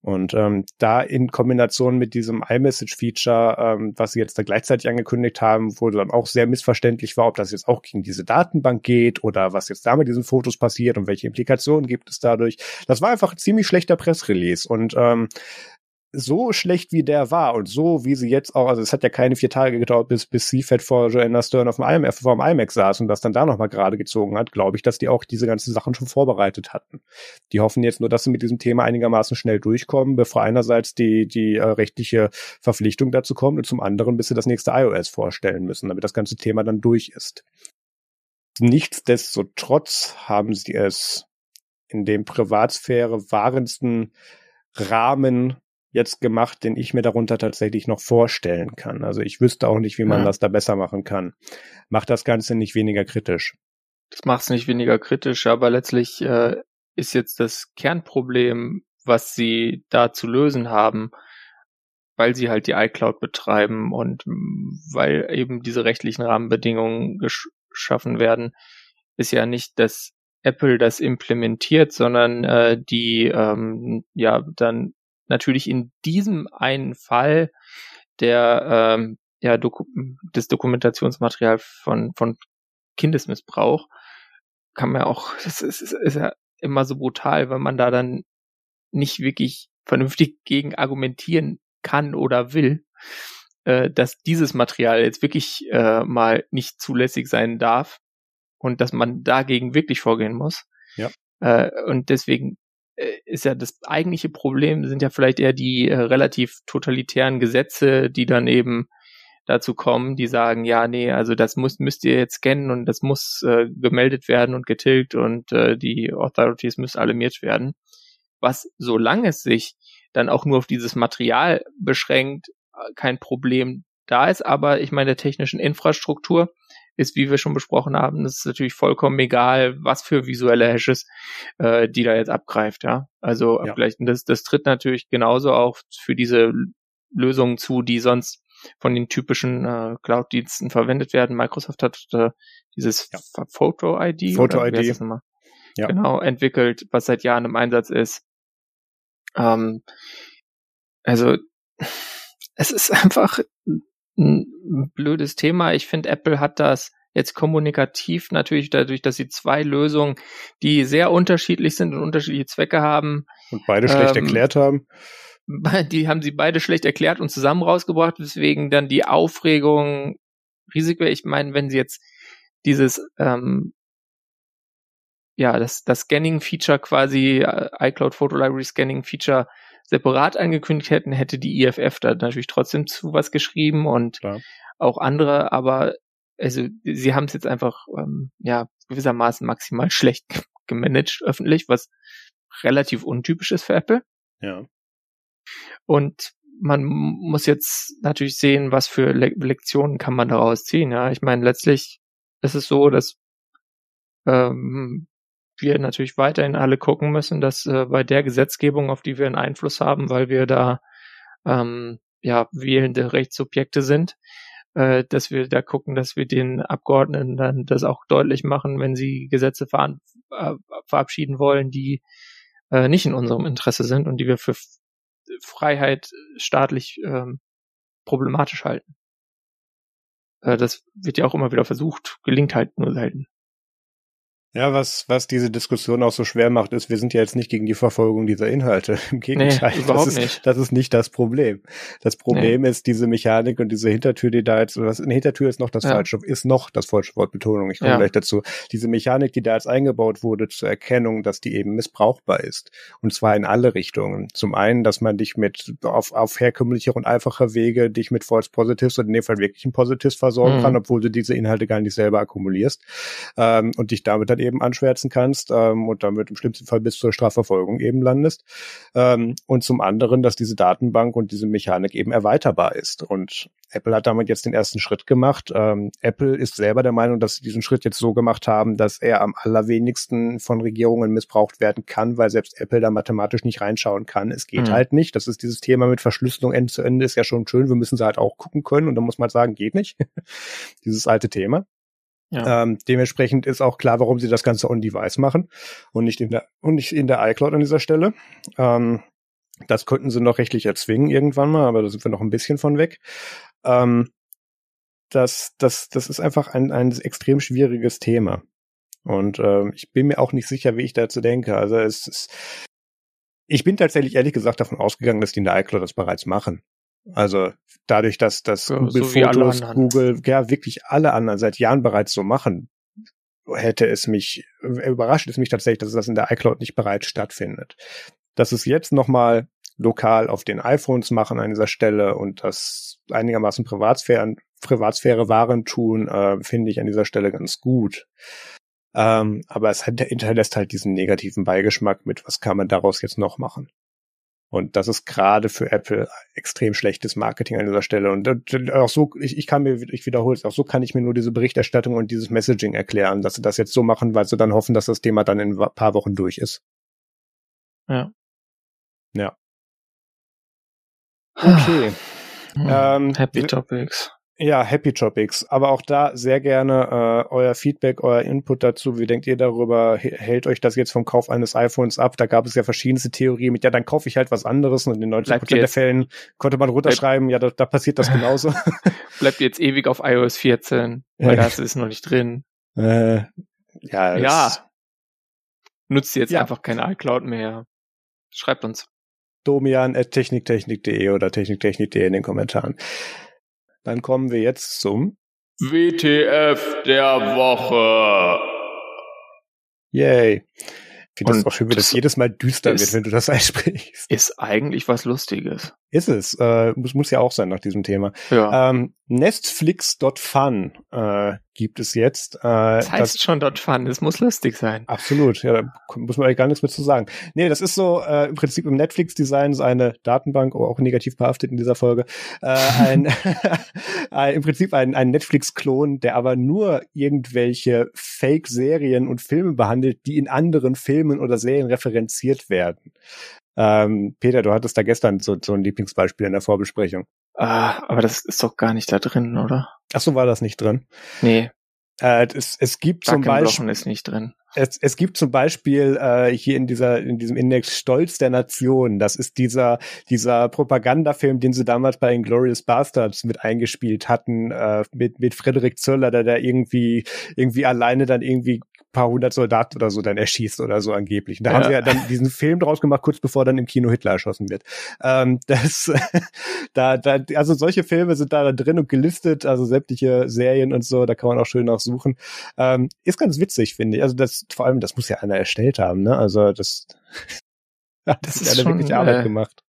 Und ähm, da in Kombination mit diesem iMessage-Feature, ähm, was sie jetzt da gleichzeitig angekündigt haben, wo dann auch sehr missverständlich war, ob das jetzt auch gegen diese Datenbank geht oder was jetzt da mit diesen Fotos passiert und welche Implikationen gibt es dadurch. Das war einfach ein ziemlich schlechter Pressrelease. Und ähm, so schlecht wie der war und so wie sie jetzt auch, also es hat ja keine vier Tage gedauert, bis, bis Seafed vor Joanna Stern auf dem IMF, vor dem IMAX saß und das dann da nochmal gerade gezogen hat, glaube ich, dass die auch diese ganzen Sachen schon vorbereitet hatten. Die hoffen jetzt nur, dass sie mit diesem Thema einigermaßen schnell durchkommen, bevor einerseits die, die äh, rechtliche Verpflichtung dazu kommt und zum anderen, bis sie das nächste iOS vorstellen müssen, damit das ganze Thema dann durch ist. Nichtsdestotrotz haben sie es in dem Privatsphäre wahrendsten Rahmen jetzt gemacht, den ich mir darunter tatsächlich noch vorstellen kann. Also ich wüsste auch nicht, wie man ja. das da besser machen kann. Macht das Ganze nicht weniger kritisch. Das macht es nicht weniger kritisch, aber letztlich äh, ist jetzt das Kernproblem, was sie da zu lösen haben, weil sie halt die iCloud betreiben und weil eben diese rechtlichen Rahmenbedingungen geschaffen werden, ist ja nicht, dass Apple das implementiert, sondern äh, die ähm, ja dann natürlich in diesem einen Fall der ähm, ja Doku des Dokumentationsmaterial von von Kindesmissbrauch kann man auch das ist, ist, ist ja immer so brutal, wenn man da dann nicht wirklich vernünftig gegen argumentieren kann oder will, äh, dass dieses Material jetzt wirklich äh, mal nicht zulässig sein darf und dass man dagegen wirklich vorgehen muss. Ja. Äh, und deswegen ist ja das eigentliche Problem sind ja vielleicht eher die äh, relativ totalitären Gesetze, die dann eben dazu kommen, die sagen, ja, nee, also das muss, müsst ihr jetzt scannen und das muss äh, gemeldet werden und getilgt und äh, die Authorities müssen alarmiert werden. Was, solange es sich dann auch nur auf dieses Material beschränkt, äh, kein Problem da ist, aber ich meine, der technischen Infrastruktur ist, wie wir schon besprochen haben, das ist natürlich vollkommen egal, was für visuelle Hashes äh, die da jetzt abgreift, ja. Also ja. abgleichen. Das, das tritt natürlich genauso auch für diese Lösungen zu, die sonst von den typischen äh, Cloud-Diensten verwendet werden. Microsoft hat äh, dieses ja. Photo-ID, Photo-ID. Ja. genau entwickelt, was seit Jahren im Einsatz ist. Ähm, also es ist einfach ein blödes Thema. Ich finde, Apple hat das jetzt kommunikativ natürlich dadurch, dass sie zwei Lösungen, die sehr unterschiedlich sind und unterschiedliche Zwecke haben. Und beide schlecht ähm, erklärt haben. Die haben sie beide schlecht erklärt und zusammen rausgebracht, weswegen dann die Aufregung riesig wäre. Ich meine, wenn sie jetzt dieses ähm, ja, das, das Scanning-Feature quasi, äh, iCloud Photo Library Scanning-Feature separat angekündigt hätten, hätte die IFF da natürlich trotzdem zu was geschrieben und Klar. auch andere, aber also sie haben es jetzt einfach ähm, ja gewissermaßen maximal schlecht gemanagt öffentlich, was relativ untypisch ist für Apple. Ja. Und man muss jetzt natürlich sehen, was für Le Lektionen kann man daraus ziehen. Ja, ich meine, letztlich ist es so, dass ähm, wir natürlich weiterhin alle gucken müssen, dass äh, bei der Gesetzgebung, auf die wir einen Einfluss haben, weil wir da ähm, ja wählende Rechtssubjekte sind, äh, dass wir da gucken, dass wir den Abgeordneten dann das auch deutlich machen, wenn sie Gesetze ver äh, verabschieden wollen, die äh, nicht in unserem Interesse sind und die wir für Freiheit staatlich ähm, problematisch halten. Äh, das wird ja auch immer wieder versucht, gelingt halt nur selten. Ja, was, was diese Diskussion auch so schwer macht, ist, wir sind ja jetzt nicht gegen die Verfolgung dieser Inhalte. Im Gegenteil, nee, überhaupt das, ist, nicht. das ist nicht das Problem. Das Problem nee. ist diese Mechanik und diese Hintertür, die da jetzt, was, eine Hintertür ist noch das ja. falsche, ist noch das falsche Wort Betonung, ich komme ja. gleich dazu. Diese Mechanik, die da jetzt eingebaut wurde zur Erkennung, dass die eben missbrauchbar ist. Und zwar in alle Richtungen. Zum einen, dass man dich mit, auf, auf herkömmlicher und einfacher Wege, dich mit False Positives oder in dem Fall wirklichen Positives versorgen mhm. kann, obwohl du diese Inhalte gar nicht selber akkumulierst, ähm, und dich damit dann eben anschwärzen kannst ähm, und damit im schlimmsten Fall bis zur Strafverfolgung eben landest. Ähm, und zum anderen, dass diese Datenbank und diese Mechanik eben erweiterbar ist. Und Apple hat damit jetzt den ersten Schritt gemacht. Ähm, Apple ist selber der Meinung, dass sie diesen Schritt jetzt so gemacht haben, dass er am allerwenigsten von Regierungen missbraucht werden kann, weil selbst Apple da mathematisch nicht reinschauen kann. Es geht mhm. halt nicht. Das ist dieses Thema mit Verschlüsselung Ende zu Ende ist ja schon schön. Wir müssen sie halt auch gucken können und da muss man sagen, geht nicht. dieses alte Thema. Ja. Ähm, dementsprechend ist auch klar, warum sie das Ganze on-device machen und nicht in der und nicht in der iCloud an dieser Stelle. Ähm, das könnten sie noch rechtlich erzwingen irgendwann mal, aber da sind wir noch ein bisschen von weg. Ähm, das, das, das ist einfach ein, ein extrem schwieriges Thema. Und äh, ich bin mir auch nicht sicher, wie ich dazu denke. Also es ist, ich bin tatsächlich ehrlich gesagt davon ausgegangen, dass die in der iCloud das bereits machen. Also dadurch, dass das ja, Google so Fotos, Google, ja wirklich alle anderen seit Jahren bereits so machen, hätte es mich, überrascht es mich tatsächlich, dass das in der iCloud nicht bereits stattfindet. Dass es jetzt nochmal lokal auf den iPhones machen an dieser Stelle und das einigermaßen Privatsphäre, Privatsphäre waren tun, äh, finde ich an dieser Stelle ganz gut. Ähm, aber es hinterlässt halt diesen negativen Beigeschmack mit, was kann man daraus jetzt noch machen? Und das ist gerade für Apple extrem schlechtes Marketing an dieser Stelle. Und auch so, ich, ich kann mir, ich wiederhole es, auch so kann ich mir nur diese Berichterstattung und dieses Messaging erklären, dass sie das jetzt so machen, weil sie dann hoffen, dass das Thema dann in ein paar Wochen durch ist. Ja. Ja. Okay. ähm, Happy Topics. Ja, Happy Topics. Aber auch da sehr gerne äh, euer Feedback, euer Input dazu. Wie denkt ihr darüber? Hält euch das jetzt vom Kauf eines iPhones ab? Da gab es ja verschiedenste Theorien mit, ja, dann kaufe ich halt was anderes und in 90 Prozent der Fällen konnte man runterschreiben, ja, da, da passiert das genauso. Bleibt jetzt ewig auf iOS 14, weil ja. das ist noch nicht drin. Äh, ja, ja. Nutzt jetzt ja. einfach keine iCloud mehr. Schreibt uns. Domian at techniktechnik.de oder techniktechnik.de in den Kommentaren. Dann kommen wir jetzt zum WTF der Woche. Yay. Ich finde das auch schön, wie das, das jedes Mal düster wird, wenn du das einsprichst. Ist eigentlich was Lustiges. Ist es. Äh, muss, muss ja auch sein nach diesem Thema. Ja. Ähm, Nestflix.fun äh, gibt es jetzt. Äh, das heißt das, schon .fun, es muss lustig sein. Absolut, ja, da muss man eigentlich gar nichts mehr zu sagen. Nee, das ist so äh, im Prinzip im Netflix-Design so eine Datenbank, oh, auch negativ behaftet in dieser Folge, äh, ein, ein, im Prinzip ein, ein Netflix-Klon, der aber nur irgendwelche Fake-Serien und Filme behandelt, die in anderen Filmen oder Serien referenziert werden. Ähm, Peter, du hattest da gestern so, so ein Lieblingsbeispiel in der Vorbesprechung. Ah, aber das ist doch gar nicht da drin, oder? Ach so, war das nicht drin? Nee. Äh, es, es gibt zum Beispiel. ist nicht drin. Es, es gibt zum Beispiel äh, hier in dieser in diesem Index Stolz der Nation. Das ist dieser dieser Propagandafilm, den sie damals bei Inglorious Bastards mit eingespielt hatten äh, mit mit Frederik Zöller, der da irgendwie irgendwie alleine dann irgendwie paar hundert Soldaten oder so dann erschießt oder so angeblich. Und da ja. haben sie ja dann diesen Film draus gemacht, kurz bevor dann im Kino Hitler erschossen wird. Ähm, das, da, da, also solche Filme sind da drin und gelistet, also sämtliche Serien und so, da kann man auch schön nachsuchen. Ähm, ist ganz witzig, finde ich. Also das, vor allem, das muss ja einer erstellt haben, ne? Also das, das, das ist schon, wirklich Arbeit äh, gemacht.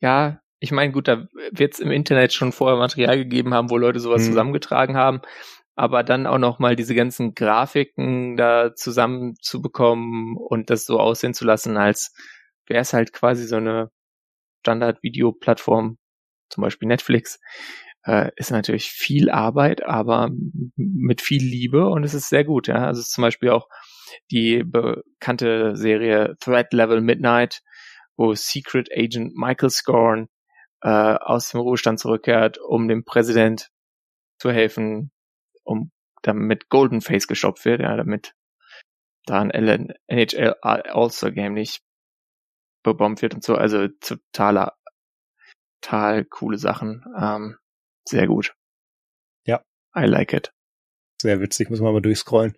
Ja, ich meine, gut, da wird es im Internet schon vorher Material gegeben haben, wo Leute sowas hm. zusammengetragen haben aber dann auch noch mal diese ganzen Grafiken da zusammenzubekommen und das so aussehen zu lassen, als wäre es halt quasi so eine Standard-Video-Plattform, zum Beispiel Netflix, äh, ist natürlich viel Arbeit, aber mit viel Liebe und es ist sehr gut. Ja, also zum Beispiel auch die bekannte Serie Threat Level Midnight, wo Secret Agent Michael Scorn äh, aus dem Ruhestand zurückkehrt, um dem Präsident zu helfen, um damit Golden Face gestoppt wird, ja, damit da ein NHL All-Star Game nicht bebombt wird und so. Also totaler, total coole Sachen. Ähm, sehr gut. Ja. I like it. Sehr witzig, muss man mal durchscrollen.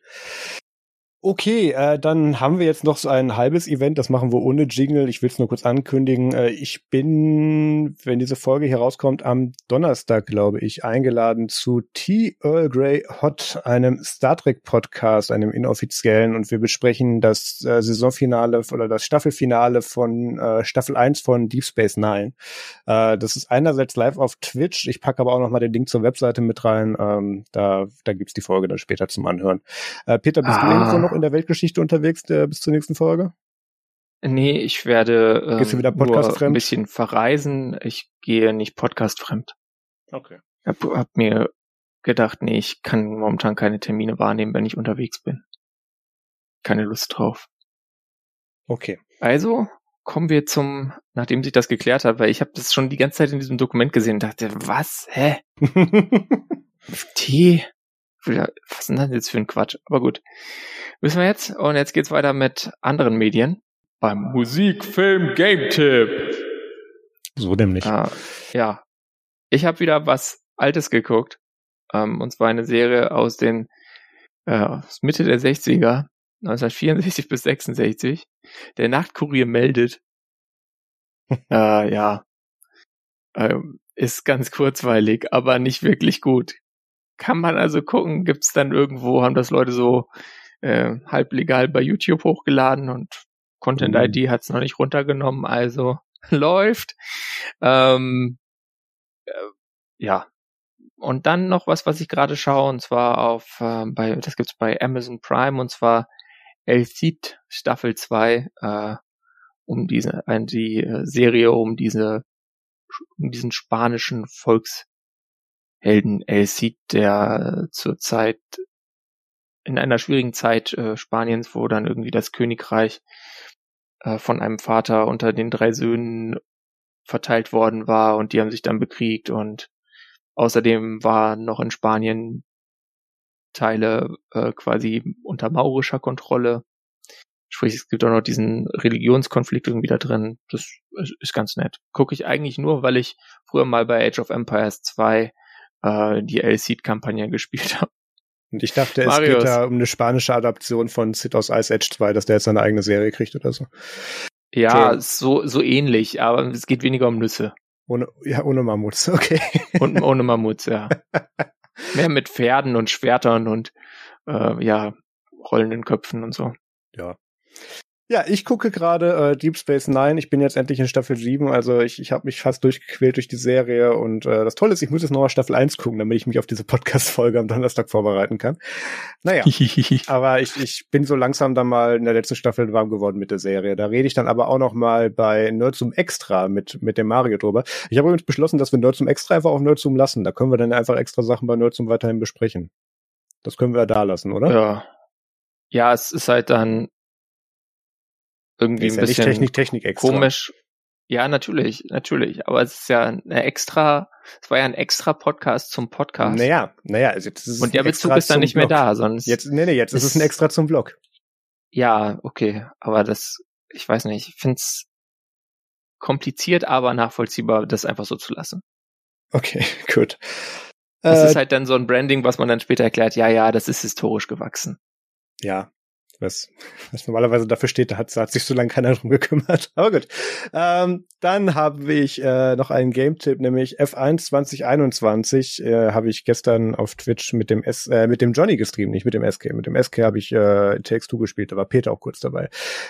Okay, äh, dann haben wir jetzt noch so ein halbes Event, das machen wir ohne Jingle. Ich will es nur kurz ankündigen. Äh, ich bin, wenn diese Folge hier rauskommt, am Donnerstag, glaube ich, eingeladen zu T. Earl Grey Hot, einem Star Trek Podcast, einem inoffiziellen. Und wir besprechen das äh, Saisonfinale oder das Staffelfinale von äh, Staffel 1 von Deep Space Nine. Äh, das ist einerseits live auf Twitch. Ich packe aber auch noch mal den Link zur Webseite mit rein. Ähm, da, da gibt's die Folge dann später zum Anhören. Äh, Peter, bist ah. du irgendwo noch in der Weltgeschichte unterwegs der, bis zur nächsten Folge? Nee, ich werde ähm, Gehst du wieder Podcast nur ein bisschen verreisen. Ich gehe nicht Podcast fremd. Okay. Hab, hab mir gedacht, nee, ich kann momentan keine Termine wahrnehmen, wenn ich unterwegs bin. Keine Lust drauf. Okay. Also kommen wir zum, nachdem sich das geklärt hat, weil ich habe das schon die ganze Zeit in diesem Dokument gesehen und dachte, was? Hä? T? Was ist denn das jetzt für ein Quatsch? Aber gut. Wissen wir jetzt. Und jetzt geht's weiter mit anderen Medien. Beim Musik, Film, Game Tipp. So nämlich. Ah, ja. Ich habe wieder was Altes geguckt. Ähm, und zwar eine Serie aus den äh, aus Mitte der 60er, 1964 bis 66. Der Nachtkurier meldet, äh, ja. Ähm, ist ganz kurzweilig, aber nicht wirklich gut. Kann man also gucken, gibt's dann irgendwo, haben das Leute so äh, halblegal bei YouTube hochgeladen und Content mhm. ID hat's noch nicht runtergenommen, also läuft. Ähm, äh, ja. Und dann noch was, was ich gerade schaue, und zwar auf, äh, bei, das gibt's bei Amazon Prime, und zwar El Cid Staffel 2, äh, um diese, äh, die Serie um diese, um diesen spanischen Volkshelden El Cid, der äh, zur Zeit in einer schwierigen Zeit äh, Spaniens, wo dann irgendwie das Königreich äh, von einem Vater unter den drei Söhnen verteilt worden war und die haben sich dann bekriegt und außerdem war noch in Spanien Teile äh, quasi unter maurischer Kontrolle. Sprich, es gibt auch noch diesen Religionskonflikt irgendwie da drin. Das ist ganz nett. Gucke ich eigentlich nur, weil ich früher mal bei Age of Empires 2 äh, die L-Seed-Kampagne gespielt habe. Und ich dachte, es Marius. geht da um eine spanische Adaption von Sid aus Ice Age 2, dass der jetzt seine eigene Serie kriegt oder so. Ja, okay. so, so ähnlich, aber es geht weniger um Nüsse. Ohne, ja, ohne Mammuts, okay. Und ohne Mammuts, ja. Mehr mit Pferden und Schwertern und äh, ja, rollenden Köpfen und so. Ja. Ja, ich gucke gerade äh, Deep Space Nine. Ich bin jetzt endlich in Staffel 7, also ich, ich habe mich fast durchgequält durch die Serie und äh, das Tolle ist, ich muss jetzt noch mal Staffel 1 gucken, damit ich mich auf diese Podcast-Folge am Donnerstag vorbereiten kann. Naja, aber ich, ich bin so langsam dann mal in der letzten Staffel warm geworden mit der Serie. Da rede ich dann aber auch noch mal bei Nerdsum Extra mit, mit dem Mario drüber. Ich habe übrigens beschlossen, dass wir Nerdsum Extra einfach auf Nerdsum lassen. Da können wir dann einfach extra Sachen bei Nerdsum weiterhin besprechen. Das können wir ja da lassen, oder? Ja. Ja, es ist halt dann irgendwie ein bisschen Technik, Technik extra. komisch. Ja, natürlich, natürlich. Aber es ist ja eine extra, es war ja ein extra Podcast zum Podcast. Naja, naja, also jetzt ist es Und der Bezug ist dann nicht Blog. mehr da, sonst. Jetzt, nee, nee, jetzt ist, ist es ein extra zum Blog. Ja, okay. Aber das, ich weiß nicht, ich find's kompliziert, aber nachvollziehbar, das einfach so zu lassen. Okay, gut. Das äh, ist halt dann so ein Branding, was man dann später erklärt, ja, ja, das ist historisch gewachsen. Ja, was, was normalerweise dafür steht, da hat, da hat sich so lange keiner drum gekümmert. Aber gut. Ähm, dann habe ich äh, noch einen Game-Tipp, nämlich F1 2021 äh, habe ich gestern auf Twitch mit dem S, äh, mit dem Johnny gestreamt, nicht mit dem SK. Mit dem SK habe ich äh, TX2 gespielt, da war Peter auch kurz dabei.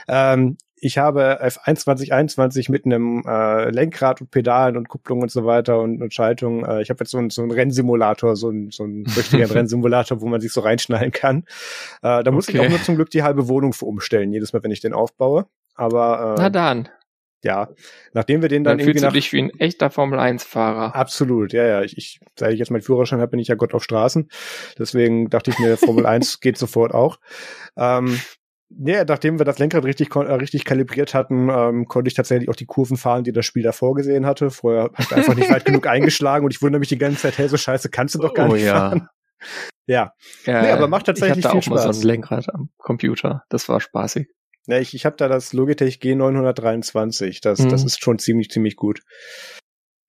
Ähm, ich habe F1 2021 mit einem äh, Lenkrad und Pedalen und Kupplung und so weiter und, und Schaltung. Äh, ich habe jetzt so, ein, so einen Rennsimulator, so ein, so ein richtiger Rennsimulator, wo man sich so reinschnallen kann. Äh, da muss okay. ich auch nur zum Glück die halbe Wohnung für umstellen, jedes Mal, wenn ich den aufbaue. Aber äh, Na dann. Ja, nachdem wir den dann, dann irgendwie fühlst du dich wie ein echter Formel 1 Fahrer. Absolut, ja, ja. Ich, ich seit ich jetzt meinen Führerschein habe, bin ich ja Gott auf Straßen. Deswegen dachte ich mir, Formel 1 geht sofort auch. Ähm, ja, nachdem wir das Lenkrad richtig, äh, richtig kalibriert hatten, ähm, konnte ich tatsächlich auch die Kurven fahren, die das Spiel da vorgesehen hatte. Vorher hat ich einfach nicht weit genug eingeschlagen und ich wundere mich die ganze Zeit, hey, so scheiße kannst du doch gar oh, nicht ja. fahren. Ja. ja nee, aber macht tatsächlich ich hatte viel auch Spaß. mal so ein Lenkrad am Computer. Das war spaßig. Ja, ich, ich habe da das Logitech G923. Das, mhm. das ist schon ziemlich, ziemlich gut.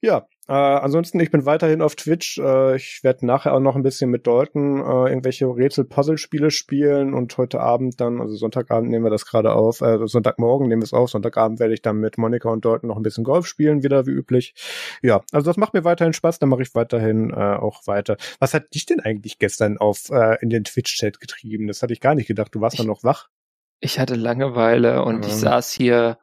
Ja, äh, ansonsten, ich bin weiterhin auf Twitch. Äh, ich werde nachher auch noch ein bisschen mit Dalton äh, irgendwelche Rätsel-Puzzle-Spiele spielen und heute Abend dann, also Sonntagabend nehmen wir das gerade auf, äh, Sonntagmorgen nehmen wir es auf, Sonntagabend werde ich dann mit Monika und Dalton noch ein bisschen Golf spielen, wieder wie üblich. Ja, also das macht mir weiterhin Spaß, dann mache ich weiterhin äh, auch weiter. Was hat dich denn eigentlich gestern auf äh, in den Twitch-Chat getrieben? Das hatte ich gar nicht gedacht. Du warst ich, dann noch wach. Ich hatte Langeweile und ähm. ich saß hier,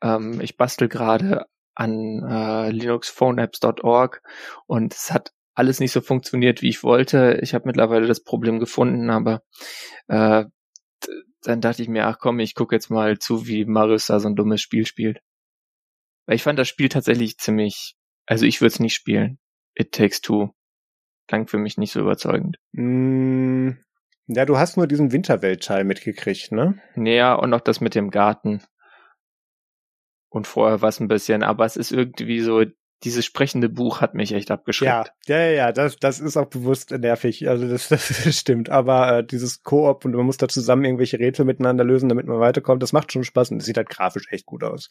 ähm, ich bastel gerade an äh, linuxphoneapps.org und es hat alles nicht so funktioniert, wie ich wollte. Ich habe mittlerweile das Problem gefunden, aber äh, dann dachte ich mir, ach komm, ich gucke jetzt mal zu, wie Marius da so ein dummes Spiel spielt. Weil ich fand das Spiel tatsächlich ziemlich, also ich würde es nicht spielen. It Takes Two. Klang für mich nicht so überzeugend. Mm, ja, du hast nur diesen Winterweltteil mitgekriegt, ne? Naja, und noch das mit dem Garten und vorher was ein bisschen, aber es ist irgendwie so, dieses sprechende Buch hat mich echt abgeschreckt. Ja, ja, ja, das, das ist auch bewusst nervig. Also das, das stimmt. Aber äh, dieses Koop und man muss da zusammen irgendwelche Rätsel miteinander lösen, damit man weiterkommt, das macht schon Spaß und es sieht halt grafisch echt gut aus.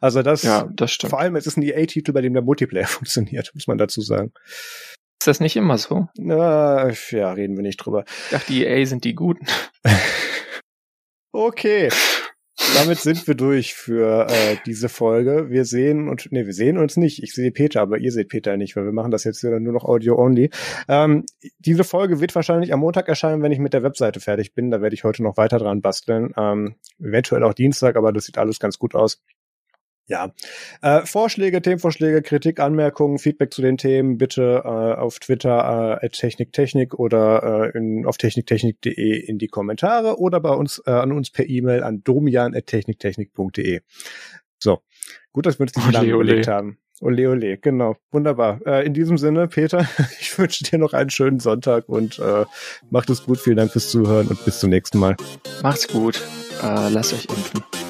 Also das, ja, das stimmt. Vor allem, es ist ein EA-Titel, bei dem der Multiplayer funktioniert, muss man dazu sagen. Ist das nicht immer so? Na, ja, reden wir nicht drüber. Ich dachte, die EA sind die Guten. okay. Damit sind wir durch für äh, diese Folge. Wir sehen und nee, wir sehen uns nicht. Ich sehe Peter, aber ihr seht Peter nicht, weil wir machen das jetzt nur noch Audio only. Ähm, diese Folge wird wahrscheinlich am Montag erscheinen, wenn ich mit der Webseite fertig bin. Da werde ich heute noch weiter dran basteln. Ähm, eventuell auch Dienstag, aber das sieht alles ganz gut aus. Ja, äh, Vorschläge, Themenvorschläge, Kritik, Anmerkungen, Feedback zu den Themen bitte äh, auf Twitter äh, @techniktechnik oder äh, in, auf techniktechnik.de in die Kommentare oder bei uns äh, an uns per E-Mail an domian@techniktechnik.de. So, gut, dass wir uns die lange überlegt haben. Ole, ole, genau. Wunderbar. Äh, in diesem Sinne, Peter, ich wünsche dir noch einen schönen Sonntag und äh, macht es gut. Vielen Dank fürs Zuhören und bis zum nächsten Mal. Macht's gut. Äh, lasst euch impfen.